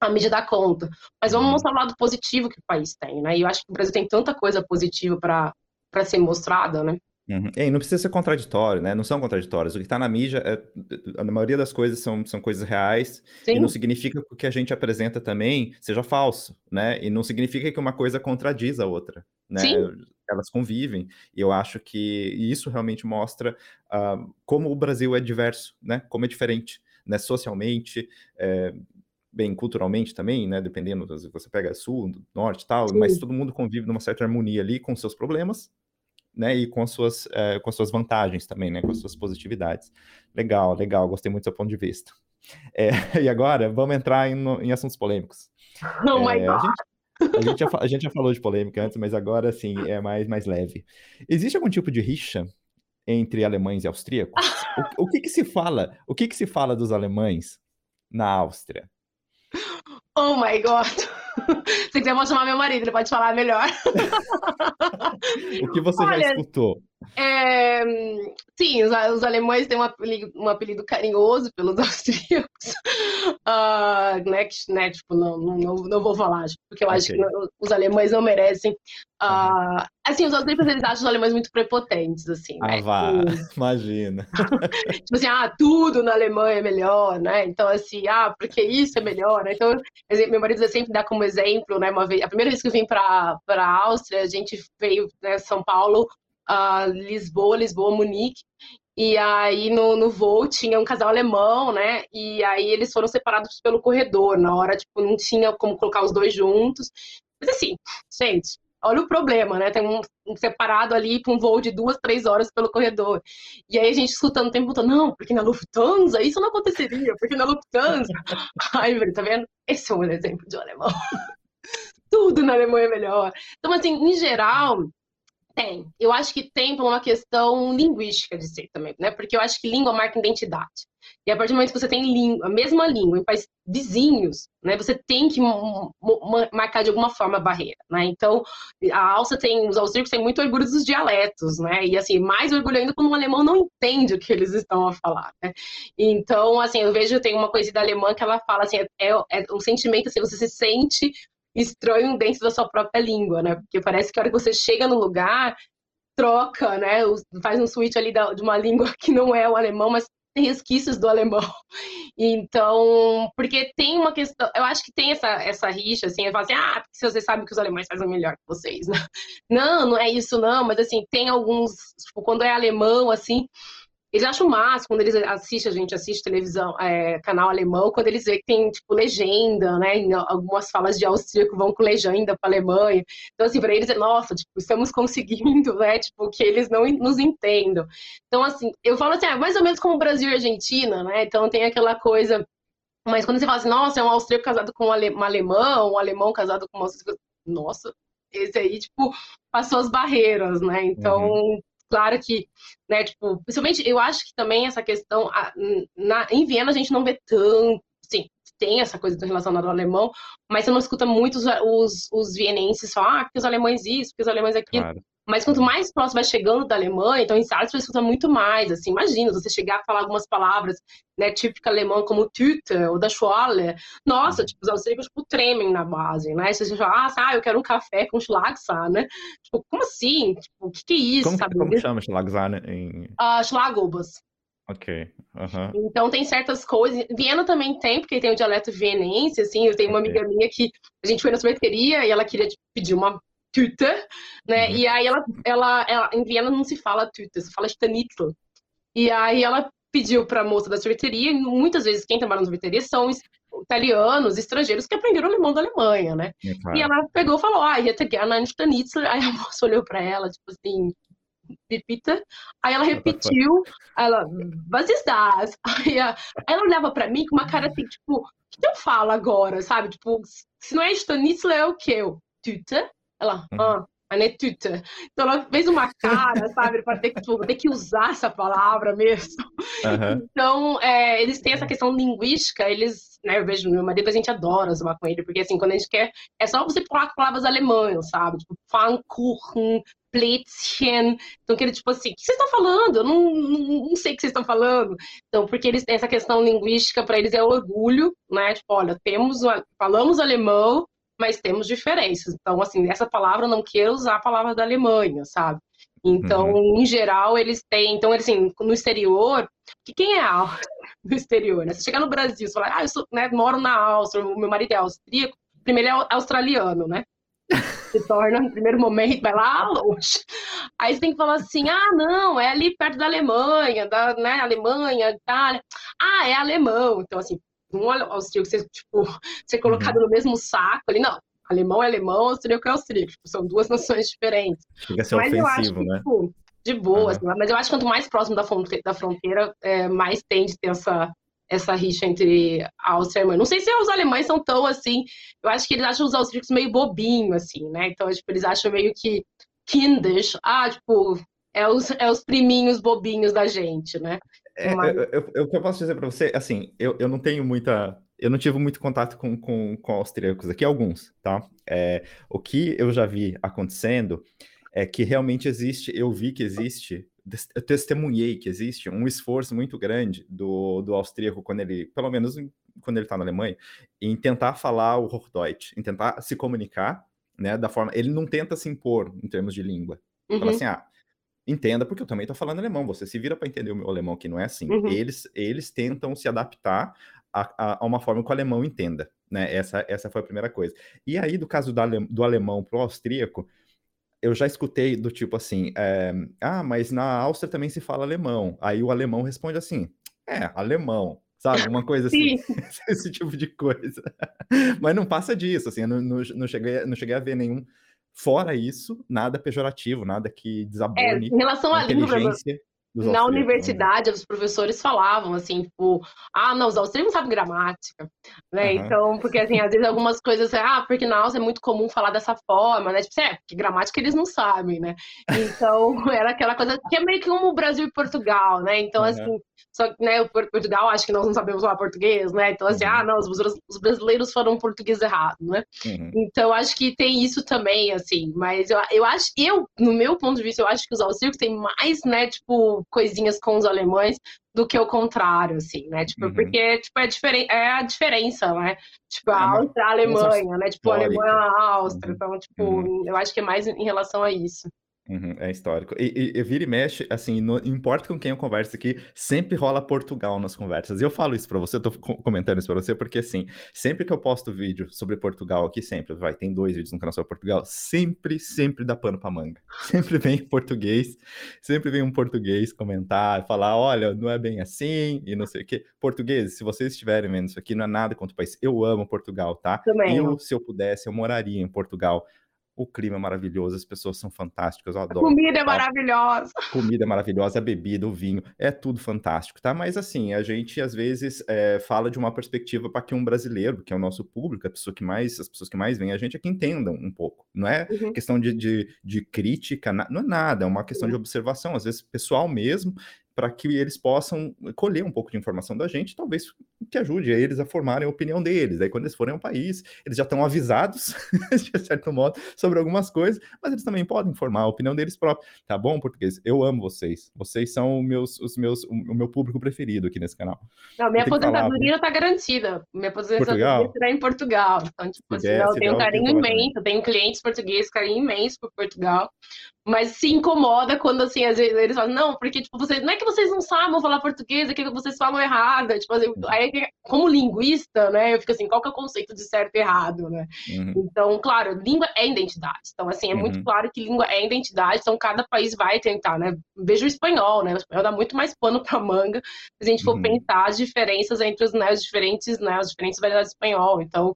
a mídia dá conta. Mas vamos uhum. mostrar o lado positivo que o país tem, né? E eu acho que o Brasil tem tanta coisa positiva para para ser mostrada, né? Uhum. E não precisa ser contraditório, né? Não são contraditórios. O que está na mídia, é, a maioria das coisas são, são coisas reais, Sim. e não significa que o que a gente apresenta também seja falso, né? E não significa que uma coisa contradiz a outra, né? Sim. Elas convivem, e eu acho que isso realmente mostra uh, como o Brasil é diverso, né? Como é diferente, né? Socialmente, é, bem culturalmente também, né? Dependendo, você pega sul, norte e tal, Sim. mas todo mundo convive numa certa harmonia ali com seus problemas, né? E com as suas, é, com as suas vantagens também, né? Com as suas positividades. Legal, legal, gostei muito do seu ponto de vista. É, e agora, vamos entrar em, em assuntos polêmicos. Oh God! A gente, a gente, já, a gente já falou de polêmica antes, mas agora, assim, é mais, mais leve. Existe algum tipo de rixa entre alemães e austríacos? O, o que, que se fala? O que, que se fala dos alemães na Áustria? Oh my God! Se quiser, eu vou chamar meu marido, ele pode falar melhor. o que você Olha, já escutou? É, sim, os, os, alemães têm um apelido, um apelido carinhoso pelos austríacos. Uh, né, né, tipo, não, não, não vou falar, porque eu okay. acho que os alemães não merecem. Uh, assim, os austríacos, eles acham os alemães muito prepotentes, assim, ah, né? vá, tipo, imagina. tipo assim, ah, tudo na Alemanha é melhor, né? Então, assim, ah, porque isso é melhor, né? Então, meu marido sempre dá como exemplo, né, uma vez, a primeira vez que eu vim para a Áustria, a gente veio, né, São Paulo, uh, Lisboa, Lisboa, Munique. E aí no, no voo tinha um casal alemão, né? E aí eles foram separados pelo corredor. Na hora, tipo, não tinha como colocar os dois juntos. Mas assim, gente, olha o problema, né? Tem um, um separado ali para um voo de duas, três horas pelo corredor. E aí a gente escutando o tempo todo, não, porque na Lufthansa isso não aconteceria, porque na Lufthansa. Ai, tá vendo? Esse é um exemplo de um alemão. Tudo na Alemanha é melhor. Então, assim, em geral, tem. Eu acho que tem por uma questão linguística de ser também, né? Porque eu acho que língua marca identidade. E a partir do momento que você tem língua, a mesma língua, em países vizinhos, né? Você tem que marcar de alguma forma a barreira, né? Então, a Alça tem, os austríacos têm muito orgulho dos dialetos, né? E assim, mais orgulho ainda quando um alemão não entende o que eles estão a falar, né? Então, assim, eu vejo, tem uma coisa da alemã que ela fala assim, é, é um sentimento assim, você se sente estranho dentro da sua própria língua, né? Porque parece que a hora que você chega no lugar, troca, né? Faz um switch ali de uma língua que não é o alemão, mas tem resquícios do alemão. Então, porque tem uma questão, eu acho que tem essa, essa rixa, assim, eu falo assim, ah, porque você sabe que os alemães fazem melhor que vocês, né? Não, não é isso não, mas assim, tem alguns, tipo, quando é alemão, assim, eles acham massa quando eles assistem, a gente assiste televisão, é, canal alemão, quando eles veem que tem, tipo, legenda, né? algumas falas de austríaco vão com legenda para Alemanha. Então, assim, para eles é, nossa, tipo, estamos conseguindo, né? Tipo, que eles não nos entendam. Então, assim, eu falo assim, ah, mais ou menos como Brasil e Argentina, né? Então, tem aquela coisa. Mas quando você fala assim, nossa, é um austríaco casado com um alemão, um alemão casado com uma austríaca, nossa, esse aí, tipo, passou as barreiras, né? Então, uhum claro que, né, tipo, principalmente eu acho que também essa questão, na, em Viena a gente não vê tanto, sim, tem essa coisa relacionada ao alemão, mas você não escuta muito os, os, os vienenses falar, ah, porque os alemães isso, porque os alemães aquilo. Claro. Mas quanto mais próximo vai chegando da Alemanha, então em Salzburg você escuta muito mais, assim, imagina, você chegar a falar algumas palavras, né, típica alemã, como Tüte ou da Schwalle, nossa, tipo, os austríacos, tipo, tremem na base, né, você fala, ah, eu quero um café com Schlagsahne, né, tipo, como assim? Tipo, o que que é isso, como, sabe? Como chama Schlagsahne em... Uh, Schlagobas. Ok. Uhum. Então tem certas coisas. Viena também tem, porque tem o dialeto vienense, assim. Eu tenho uma okay. amiga minha que a gente foi na sorveteria e ela queria tipo, pedir uma Tüte, né? Uhum. E aí ela, ela, ela, em Viena não se fala Tüte, se fala Stanitl. E aí ela pediu para a moça da sorveteria, e muitas vezes quem trabalha na sorveteria são italianos, estrangeiros que aprenderam alemão da Alemanha, né? É claro. E ela pegou e falou, ah, hätte gerne ein Stanitzel. Aí a moça olhou para ela, tipo assim, repita. Aí ela repetiu, ela, was ist das? Aí, ela olhava para mim com uma cara assim, tipo, o que eu falo agora, sabe? Tipo, se não é Stanitzel, é o quê? Tüte? Ela, uhum. ah, anetute. Então ela fez uma cara, sabe, para ter que, tipo, ter que usar essa palavra mesmo. Uhum. Então, é, eles têm essa questão linguística, eles, né, eu vejo meu marido, a gente adora zoar com ele, porque assim, quando a gente quer, é só você falar palavras alemãs, sabe? Tipo, Pfannkuchen, Plätzchen. Então, que ele, tipo assim, o que vocês estão falando? Eu não, não, não sei o que vocês estão falando. Então, porque eles têm essa questão linguística, para eles é orgulho, né? Tipo, olha, temos, falamos alemão, mas temos diferenças. Então, assim, essa palavra eu não quero usar a palavra da Alemanha, sabe? Então, uhum. em geral, eles têm. Então, assim, no exterior, que quem é no exterior, né? Você chegar no Brasil, você fala, ah, eu sou, né, moro na Áustria, o meu marido é austríaco, primeiro é australiano, né? Se torna, no primeiro momento, vai lá longe. Aí você tem que falar assim: ah, não, é ali perto da Alemanha, da né, Alemanha, Itália. Ah, é alemão. Então, assim, um austríaco ser, tipo, ser colocado uhum. no mesmo saco ali, não. Alemão é alemão, austríaco é austríaco. Tipo, são duas nações diferentes. Chega a ser mas ofensivo, acho que, né? Tipo, de boa, uhum. mas eu acho que quanto mais próximo da fronteira, da fronteira é, mais tende a ter essa, essa rixa entre Áustria e Alemanha. Não sei se os alemães são tão assim, eu acho que eles acham os austríacos meio bobinho, assim, né? Então, tipo, eles acham meio que kindish, ah, tipo, é os, é os priminhos bobinhos da gente, né? É, Mas... eu, eu, eu, o que eu posso dizer para você, assim, eu, eu não tenho muita. Eu não tive muito contato com, com, com austríacos aqui, alguns, tá? É, o que eu já vi acontecendo é que realmente existe, eu vi que existe, eu testemunhei que existe um esforço muito grande do, do austríaco quando ele, pelo menos quando ele está na Alemanha, em tentar falar o Hochdeutsch, em tentar se comunicar, né, da forma, ele não tenta se impor em termos de língua. Uhum. Fala assim, ah, entenda, porque eu também estou falando alemão, você se vira para entender o meu alemão, que não é assim. Uhum. Eles, eles tentam se adaptar a, a, a, uma forma que o alemão entenda, né? Essa, essa foi a primeira coisa. E aí, do caso do, ale, do alemão para o austríaco, eu já escutei do tipo assim, é, ah, mas na Áustria também se fala alemão. Aí o alemão responde assim, é, alemão, sabe? Uma coisa assim, esse tipo de coisa. Mas não passa disso, assim, eu não, não, não, cheguei, não cheguei a ver nenhum Fora isso, nada pejorativo, nada que desabone é, em relação à. Língua, na né? universidade, né? os professores falavam assim, tipo, ah, não, os austríacos não sabem gramática, né? Uhum. Então, porque assim, às vezes algumas coisas, ah, porque na Áustria é muito comum falar dessa forma, né? Tipo, é, porque gramática eles não sabem, né? Então, era aquela coisa que é meio que como o Brasil e Portugal, né? Então, uhum. assim, só que, né, o Portugal, acho que nós não sabemos falar português, né? Então, assim, uhum. ah, não, os, os, brasileiros falam português errado, né? Uhum. Então, acho que tem isso também, assim. Mas eu, eu acho, eu, no meu ponto de vista, eu acho que os austríacos têm mais, né, tipo, coisinhas com os alemães do que o contrário, assim, né? Tipo, uhum. porque, tipo, é, diferen é a diferença, né? Tipo, a é Áustria, a Alemanha, né? Tipo, a Alemanha, a Áustria. Uhum. Então, tipo, uhum. eu acho que é mais em relação a isso. Uhum, é histórico. E, e, e, vira e mexe, assim, não importa com quem eu converso aqui, sempre rola Portugal nas conversas. E eu falo isso pra você, eu tô comentando isso pra você, porque assim, sempre que eu posto vídeo sobre Portugal aqui, sempre, vai, tem dois vídeos no canal sobre Portugal, sempre, sempre dá pano pra manga. Sempre vem português, sempre vem um português comentar, falar, olha, não é bem assim, e não sei o quê. Português, se vocês estiverem vendo isso aqui, não é nada contra o país. Eu amo Portugal, tá? Também. Eu, se eu pudesse, eu moraria em Portugal o clima é maravilhoso, as pessoas são fantásticas, eu adoro. A comida é maravilhosa. Comida é maravilhosa, a bebida, o vinho, é tudo fantástico, tá? Mas assim, a gente às vezes é, fala de uma perspectiva para que um brasileiro, que é o nosso público, a pessoa que mais, as pessoas que mais vêm, a gente aqui entendam um pouco. Não é uhum. questão de, de, de, crítica, não é nada, é uma questão uhum. de observação, às vezes pessoal mesmo, para que eles possam colher um pouco de informação da gente, talvez que ajude eles a formarem a opinião deles. Aí, quando eles forem ao país, eles já estão avisados, de certo modo, sobre algumas coisas, mas eles também podem formar a opinião deles próprios. Tá bom, português? Eu amo vocês. Vocês são meus, os meus, o meu público preferido aqui nesse canal. Não, minha aposentadoria está garantida. Minha aposentadoria será em Portugal. Então, tipo, assim, eu tenho um carinho imenso, tenho clientes portugueses, carinho imenso por Portugal mas se incomoda quando, assim, às vezes eles falam, não, porque, tipo, vocês, não é que vocês não sabem falar português, é que vocês falam errado, tipo, assim, aí, como linguista, né, eu fico assim, qual que é o conceito de certo e errado, né? Uhum. Então, claro, língua é identidade, então, assim, é uhum. muito claro que língua é identidade, então cada país vai tentar, né, veja o espanhol, né, o espanhol dá muito mais pano pra manga, se a gente for uhum. pensar as diferenças entre os, né, os diferentes, né, as diferentes variedades de espanhol, então,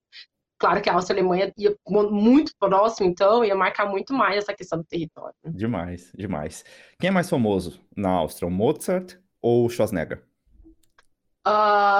Claro que a Áustria e a Alemanha ia muito próximo, então ia marcar muito mais essa questão do território. Né? Demais, demais. Quem é mais famoso na Áustria, o Mozart ou o Schwarzenegger? Uh...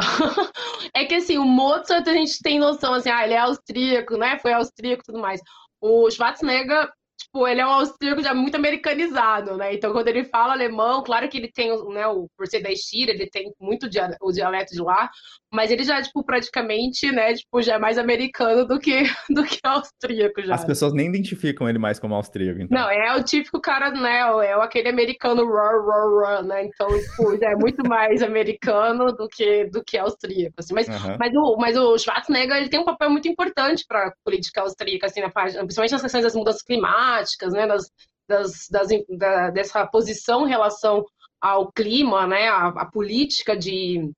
é que assim, o Mozart a gente tem noção assim, ah, ele é austríaco, né? Foi austríaco e tudo mais. O Schwarzenegger tipo, ele é um austríaco já muito americanizado, né? Então, quando ele fala alemão, claro que ele tem, né, o, por ser da Estíria, ele tem muito dia, o dialeto de lá, mas ele já, tipo, praticamente, né, tipo, já é mais americano do que, do que austríaco já. As pessoas nem identificam ele mais como austríaco, então. Não, é o típico cara, né, é aquele americano rah, rah, rah, né? Então, tipo, já é muito mais americano do que, do que austríaco, assim. Mas, uhum. mas, o, mas o Schwarzenegger, ele tem um papel muito importante para a política austríaca, assim, na parte, principalmente nas questões das mudanças climáticas, né, das, das, das da, dessa posição em relação ao clima, né, a, a política de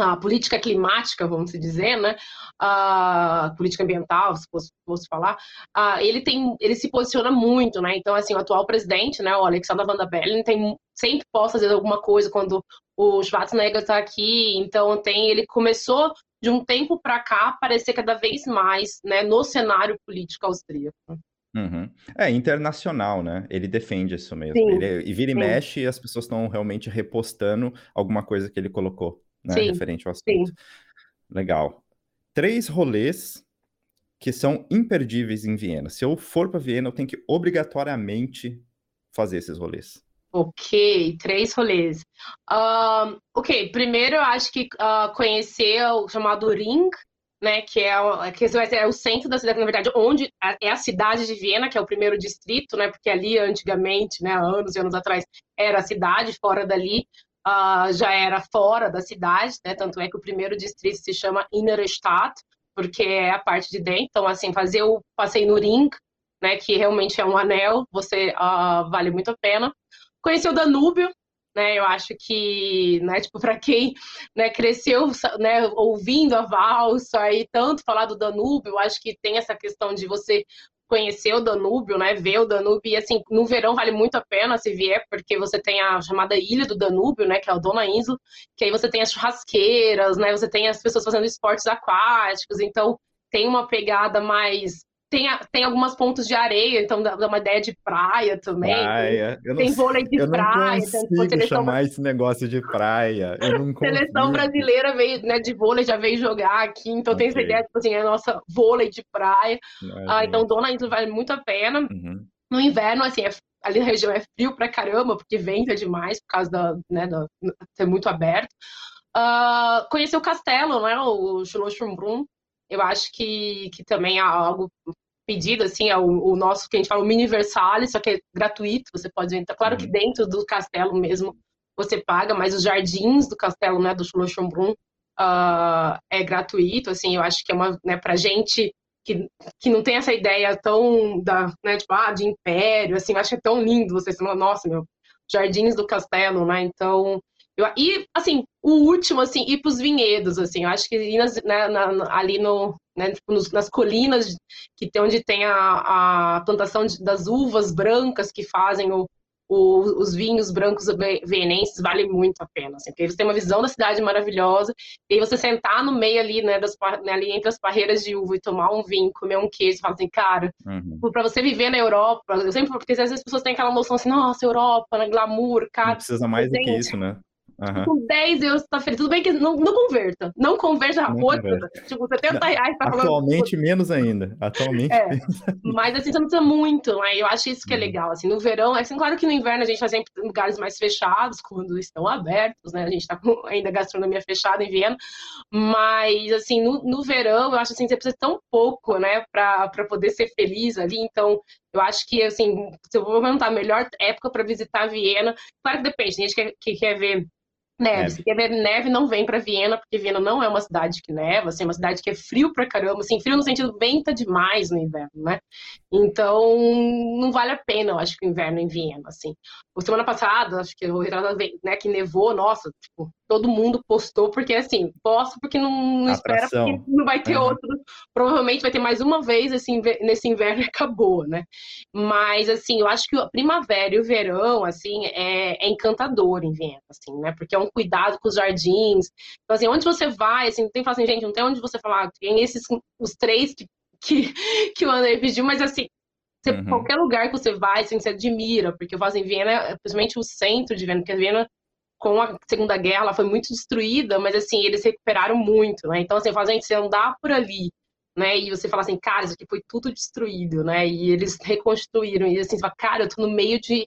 a política climática, vamos dizer, né, a política ambiental, se fosse, falar, uh, ele tem, ele se posiciona muito, né, então, assim, o atual presidente, né, o Alexander Van der Bellen, tem, sempre possa fazer alguma coisa quando o Schwarzenegger está aqui, então tem ele começou de um tempo para cá aparecer cada vez mais né, no cenário político austríaco. Uhum. É internacional, né? Ele defende isso mesmo. Ele, é, e vira e sim. mexe e as pessoas estão realmente repostando alguma coisa que ele colocou, né? Sim. Referente ao assunto. Legal. Três rolês que são imperdíveis em Viena. Se eu for para Viena, eu tenho que obrigatoriamente fazer esses rolês. Ok, três rolês. Uh, ok, primeiro eu acho que uh, conhecer o chamado Ring, né, que é, que é o centro da cidade, na verdade, onde é a cidade de Viena, que é o primeiro distrito, né, porque ali antigamente, né, anos e anos atrás, era a cidade, fora dali uh, já era fora da cidade, né, tanto é que o primeiro distrito se chama Innerstadt, porque é a parte de dentro, então, assim, fazer o passeio no Ring, né, que realmente é um anel, você uh, vale muito a pena. Conhecer o Danúbio, né? Eu acho que, né, tipo, para quem né, cresceu né, ouvindo a valsa e tanto falar do Danúbio, eu acho que tem essa questão de você conhecer o Danúbio, né, ver o Danúbio, e assim, no verão vale muito a pena se vier, porque você tem a chamada Ilha do Danúbio, né, que é o Dona Isla, que aí você tem as churrasqueiras, né, você tem as pessoas fazendo esportes aquáticos, então tem uma pegada mais tem, tem algumas pontos de areia, então dá, uma ideia de praia também. Praia. Tem vôlei de eu praia. Eu não consigo chamar esse negócio de praia. Eu não seleção brasileira veio, né, de vôlei já veio jogar aqui, então okay. tem essa ideia, tipo assim, é a nossa vôlei de praia. Ah, então Dona Isla vale muito a pena. Uhum. No inverno, assim, é, ali na região é frio pra caramba, porque venta demais, por causa da, né, da ser muito aberto. Uh, conhecer o castelo, né, o Schlossbrunn, eu acho que, que também é algo pedido, assim, é o, o, nosso, que a gente fala, o Miniversale, só que é gratuito, você pode entrar. Claro uhum. que dentro do castelo mesmo você paga, mas os jardins do castelo, né, do Schlossbrunn, uh, é gratuito, assim, eu acho que é uma, né, pra gente que, que não tem essa ideia tão, da, né, tipo, ah, de império, assim, eu acho que é tão lindo você falar, nossa, meu, jardins do castelo, né, então eu, e, assim, o último, assim, ir para os vinhedos, assim, eu acho que ir nas, né, na, ali no, né, tipo, nos, nas colinas, que tem, onde tem a, a plantação de, das uvas brancas que fazem o, o, os vinhos brancos vienenses, vale muito a pena, assim, porque você tem uma visão da cidade maravilhosa, e aí você sentar no meio ali, né, das, né, ali entre as parreiras de uva e tomar um vinho, comer um queijo, e falar assim, cara, uhum. para você viver na Europa, eu sempre, porque às vezes as pessoas têm aquela noção assim, nossa, Europa, né, glamour, cara. Não precisa mais do que isso, né? Uhum. Com 10 euros tá feliz. Tudo bem que não, não converta. Não converta não outra. Converta. Tipo, 70 reais tá Atualmente falando... menos ainda. Atualmente. É. Mas assim, você não precisa muito, né? Eu acho isso que é uhum. legal. Assim, no verão, é assim, claro que no inverno a gente faz sempre lugares mais fechados, quando estão abertos, né? A gente tá com ainda gastronomia fechada em Viena. Mas assim, no, no verão, eu acho assim, você precisa tão pouco, né, pra, pra poder ser feliz ali. Então, eu acho que, assim, se eu vou perguntar a melhor época para visitar Viena, claro que depende, tem gente que, que quer ver Neve. neve. Se quer ver neve, não vem para Viena, porque Viena não é uma cidade que neva, assim, é uma cidade que é frio pra caramba, assim, frio no sentido venta demais no inverno, né? Então, não vale a pena, eu acho, que o inverno em Viena, assim. O semana passada, acho que o né, que nevou, nossa, tipo, todo mundo postou, porque assim, posto porque não, não espera, porque não vai ter uhum. outro. Provavelmente vai ter mais uma vez assim, nesse inverno e acabou, né? Mas assim, eu acho que a primavera e o verão, assim, é, é encantador em Viena, assim, né? Porque é um cuidado com os jardins. Então, assim, onde você vai, assim, tem assim, gente, não tem onde você falar, tem esses os três que, que, que o André pediu, mas assim, você, uhum. qualquer lugar que você vai, assim, você admira, porque eu falo assim, Viena, principalmente o centro de Viena, porque Viena com a Segunda Guerra, ela foi muito destruída, mas assim, eles recuperaram muito, né? Então, assim, fala, gente, você andar por ali, né? E você fala assim, cara, isso aqui foi tudo destruído, né? E eles reconstruíram, e assim, você fala, cara, eu tô no meio de,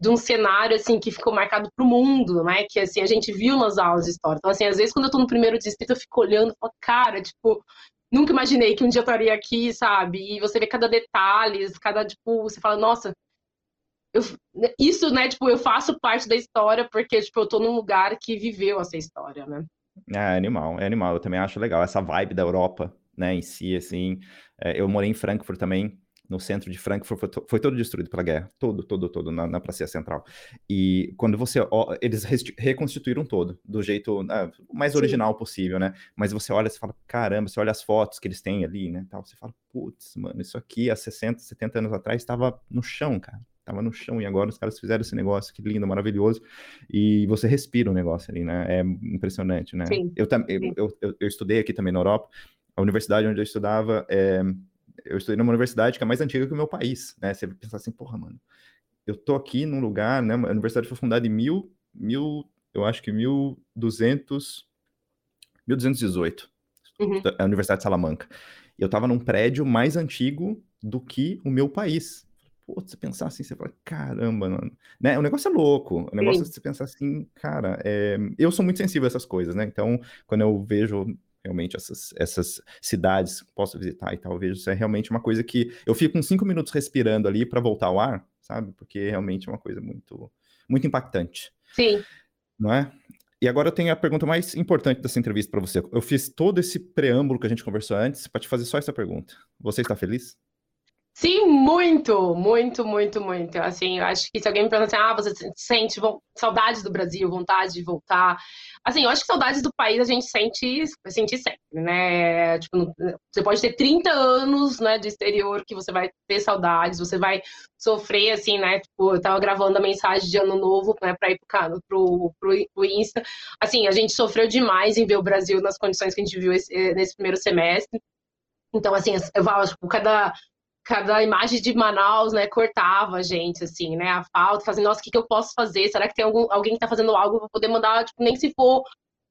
de um cenário, assim, que ficou marcado pro mundo, né? Que, assim, a gente viu nas aulas de história. Então, assim, às vezes, quando eu tô no primeiro distrito, eu fico olhando e falo, cara, tipo, nunca imaginei que um dia eu estaria aqui, sabe? E você vê cada detalhe, cada, tipo, você fala, nossa, eu, isso, né, tipo, eu faço parte da história porque, tipo, eu tô num lugar que viveu essa história, né? É animal, é animal. Eu também acho legal essa vibe da Europa, né, em si, assim. É, eu morei em Frankfurt também, no centro de Frankfurt, foi, foi todo destruído pela guerra. Todo, todo, todo, na, na Praça Central. E quando você... Ó, eles reconstituíram todo, do jeito né, mais Sim. original possível, né? Mas você olha, você fala, caramba, você olha as fotos que eles têm ali, né, tal, você fala, putz, mano, isso aqui há 60, 70 anos atrás estava no chão, cara tava no chão e agora os caras fizeram esse negócio, que lindo, maravilhoso. E você respira o negócio ali, né? É impressionante, né? Sim, eu, eu, eu, eu, eu estudei aqui também na Europa, a universidade onde eu estudava, é, eu estudei numa universidade que é mais antiga que o meu país, né? Você pensa assim, porra, mano, eu tô aqui num lugar, né? A universidade foi fundada em mil, mil eu acho que 1200, 1218, uhum. a Universidade de Salamanca. E eu tava num prédio mais antigo do que o meu país. Pô, você pensar assim, você fala, caramba, mano. Né? O negócio é louco. O negócio Sim. é você pensar assim, cara, é... eu sou muito sensível a essas coisas, né? Então, quando eu vejo realmente essas, essas cidades que posso visitar e tal, eu vejo isso é realmente uma coisa que eu fico uns cinco minutos respirando ali para voltar ao ar, sabe? Porque realmente é uma coisa muito, muito impactante. Sim. Não é? E agora eu tenho a pergunta mais importante dessa entrevista para você. Eu fiz todo esse preâmbulo que a gente conversou antes para te fazer só essa pergunta. Você está feliz? Sim, muito, muito, muito, muito. Assim, eu acho que se alguém me perguntar assim, ah, você sente saudades do Brasil, vontade de voltar. Assim, eu acho que saudades do país a gente sente, sente sempre, né? Tipo, você pode ter 30 anos, né, de exterior que você vai ter saudades, você vai sofrer, assim, né? Tipo, eu tava gravando a mensagem de ano novo, né, pra ir pro, pro, pro, pro Insta. Assim, a gente sofreu demais em ver o Brasil nas condições que a gente viu esse, nesse primeiro semestre. Então, assim, eu falo, tipo, cada cada imagem de Manaus, né, cortava a gente, assim, né, a falta, fazendo, nossa, o que, que eu posso fazer? Será que tem algum, alguém que tá fazendo algo para poder mandar, tipo, nem se for,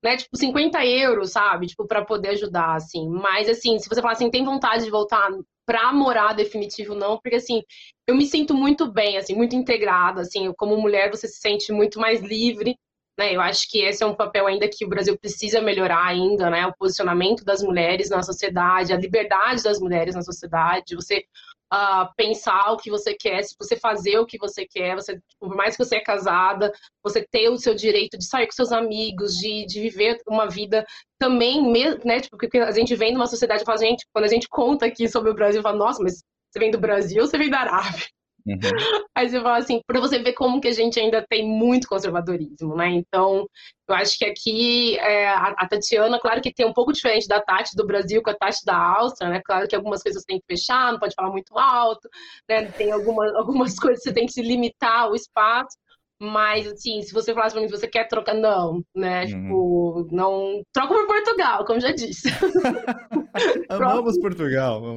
né, tipo, 50 euros, sabe, tipo, para poder ajudar, assim. Mas, assim, se você falar assim, tem vontade de voltar pra morar definitivo, não, porque, assim, eu me sinto muito bem, assim, muito integrada, assim, como mulher você se sente muito mais livre, né, eu acho que esse é um papel ainda que o Brasil precisa melhorar ainda, né? O posicionamento das mulheres na sociedade, a liberdade das mulheres na sociedade, você uh, pensar o que você quer, se você fazer o que você quer, você, por mais que você é casada, você ter o seu direito de sair com seus amigos, de, de viver uma vida também, né? Tipo, porque a gente vem numa sociedade e fala, gente, quando a gente conta aqui sobre o Brasil, fala, nossa, mas você vem do Brasil ou você vem da Arábia? Uhum. Aí você fala assim, para você ver como que a gente ainda tem muito conservadorismo, né? Então, eu acho que aqui é, a, a, Tatiana, claro que tem um pouco diferente da Tati do Brasil com a Tati da Áustria, né? Claro que algumas coisas tem que fechar, não pode falar muito alto, né? Tem alguma, algumas coisas que você tem que se limitar o espaço. Mas, assim, se você falasse pra mim você quer trocar, não, né? Uhum. Tipo, não. Troca por Portugal, como já disse. Amamos Portugal.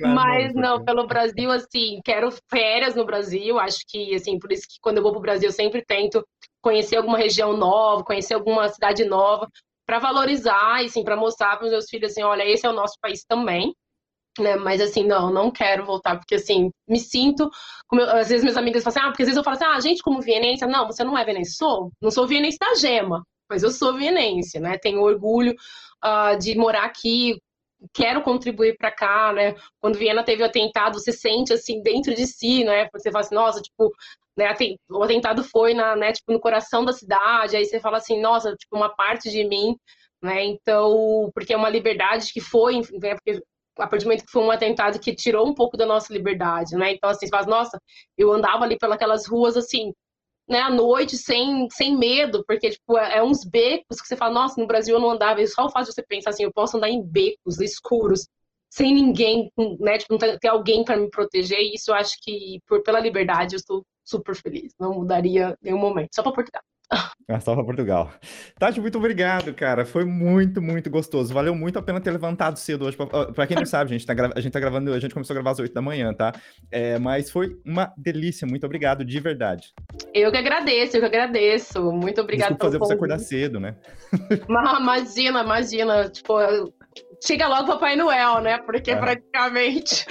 Mas, não, pelo Brasil, assim, quero férias no Brasil. Acho que, assim, por isso que quando eu vou pro Brasil, eu sempre tento conhecer alguma região nova, conhecer alguma cidade nova, para valorizar e, assim, para mostrar para os meus filhos, assim, olha, esse é o nosso país também né? Mas assim, não, não quero voltar, porque assim, me sinto. Como eu, às vezes meus amigos falam assim, ah, porque às vezes eu falo assim, ah, gente, como vienense, não, você não é vienense, sou, não sou vienense da gema, mas eu sou vienense, né? Tenho orgulho uh, de morar aqui, quero contribuir para cá, né? Quando Viena teve o atentado, você sente assim dentro de si, né? Você fala assim, nossa, tipo, né, o atentado foi na, né, tipo, no coração da cidade, aí você fala assim, nossa, tipo, uma parte de mim, né? Então, porque é uma liberdade que foi, né, porque a partir do momento que foi um atentado que tirou um pouco da nossa liberdade, né? Então, assim, você fala, nossa, eu andava ali pelas ruas, assim, né, à noite, sem, sem medo, porque, tipo, é, é, uns becos que você fala, nossa, no Brasil eu não andava, e só o fato de você pensar assim, eu posso andar em becos escuros, sem ninguém, né, tipo, não ter alguém para me proteger, e isso eu acho que, por, pela liberdade, eu estou super feliz, não mudaria nenhum momento, só para Portugal. Ah, só para Portugal. Tati, muito obrigado, cara. Foi muito, muito gostoso. Valeu muito a pena ter levantado cedo hoje. Para quem não sabe, a gente, tá a gente tá gravando, a gente começou a gravar às 8 da manhã, tá? É, mas foi uma delícia. Muito obrigado, de verdade. Eu que agradeço, eu que agradeço. Muito obrigado Desculpa fazer você acordar cedo, né? Imagina, imagina. Tipo, chega logo Papai Noel, né? Porque é. praticamente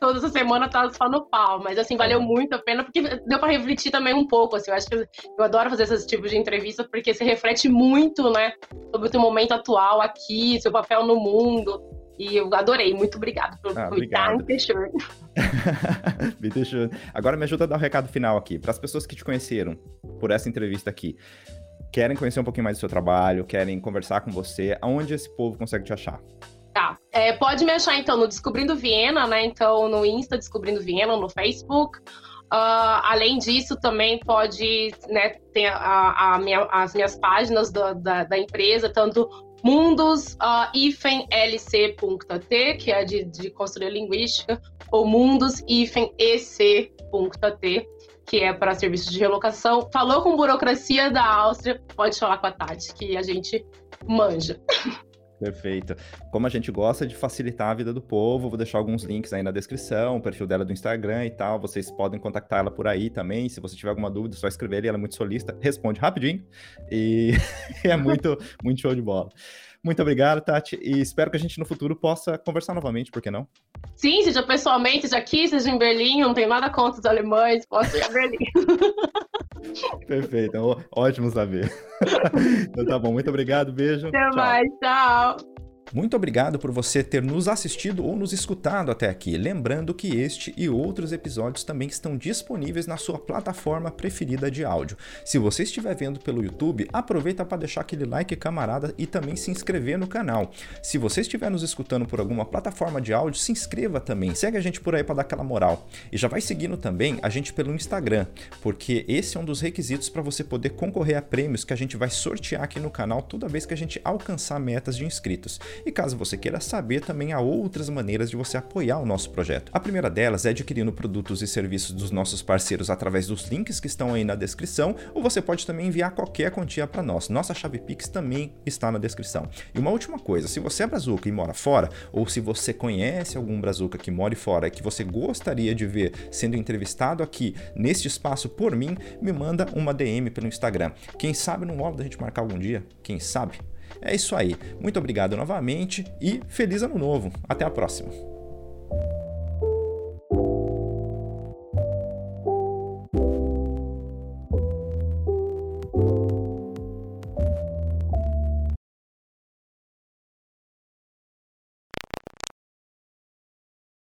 toda essa semana tá só no pau. Mas assim, valeu muito a pena, porque deu para refletir também um pouco. Assim, eu acho que eu adoro fazer esses tipos de entrevista, porque você reflete muito, né? Sobre o seu momento atual aqui, seu papel no mundo. E eu adorei. Muito obrigado por ah, estar em Fechur. Agora me ajuda a dar o um recado final aqui. Para as pessoas que te conheceram por essa entrevista aqui querem conhecer um pouquinho mais do seu trabalho, querem conversar com você, aonde esse povo consegue te achar? Tá. É, pode me achar, então, no Descobrindo Viena, né? Então, no Insta Descobrindo Viena, no Facebook. Uh, além disso, também pode né, ter a, a minha, as minhas páginas do, da, da, empresa, tanto mundos uh, lc.at, que é de, de consultoria linguística, ou mundos ec.at, que é para serviços de relocação. Falou com burocracia da Áustria, pode falar com a Tati, que a gente manja. Perfeito. Como a gente gosta de facilitar a vida do povo, vou deixar alguns links aí na descrição, o perfil dela do Instagram e tal. Vocês podem contactar ela por aí também. Se você tiver alguma dúvida, é só escrever ali, ela é muito solista, responde rapidinho. E é muito, muito show de bola. Muito obrigado, Tati, e espero que a gente no futuro possa conversar novamente, por que não? Sim, seja pessoalmente, seja aqui, seja em Berlim, não tenho nada contra os alemães, posso ir a Berlim. Perfeito, ótimo saber. então tá bom, muito obrigado, beijo. Até tchau. mais, tchau. Muito obrigado por você ter nos assistido ou nos escutado até aqui. Lembrando que este e outros episódios também estão disponíveis na sua plataforma preferida de áudio. Se você estiver vendo pelo YouTube, aproveita para deixar aquele like camarada e também se inscrever no canal. Se você estiver nos escutando por alguma plataforma de áudio, se inscreva também. Segue a gente por aí para dar aquela moral. E já vai seguindo também a gente pelo Instagram, porque esse é um dos requisitos para você poder concorrer a prêmios que a gente vai sortear aqui no canal toda vez que a gente alcançar metas de inscritos. E caso você queira saber, também há outras maneiras de você apoiar o nosso projeto. A primeira delas é adquirindo produtos e serviços dos nossos parceiros através dos links que estão aí na descrição, ou você pode também enviar qualquer quantia para nós. Nossa chave Pix também está na descrição. E uma última coisa, se você é brazuca e mora fora, ou se você conhece algum brazuca que mora fora e que você gostaria de ver sendo entrevistado aqui neste espaço por mim, me manda uma DM pelo Instagram. Quem sabe não rola da gente marcar algum dia? Quem sabe? É isso aí. Muito obrigado novamente e feliz ano novo. Até a próxima.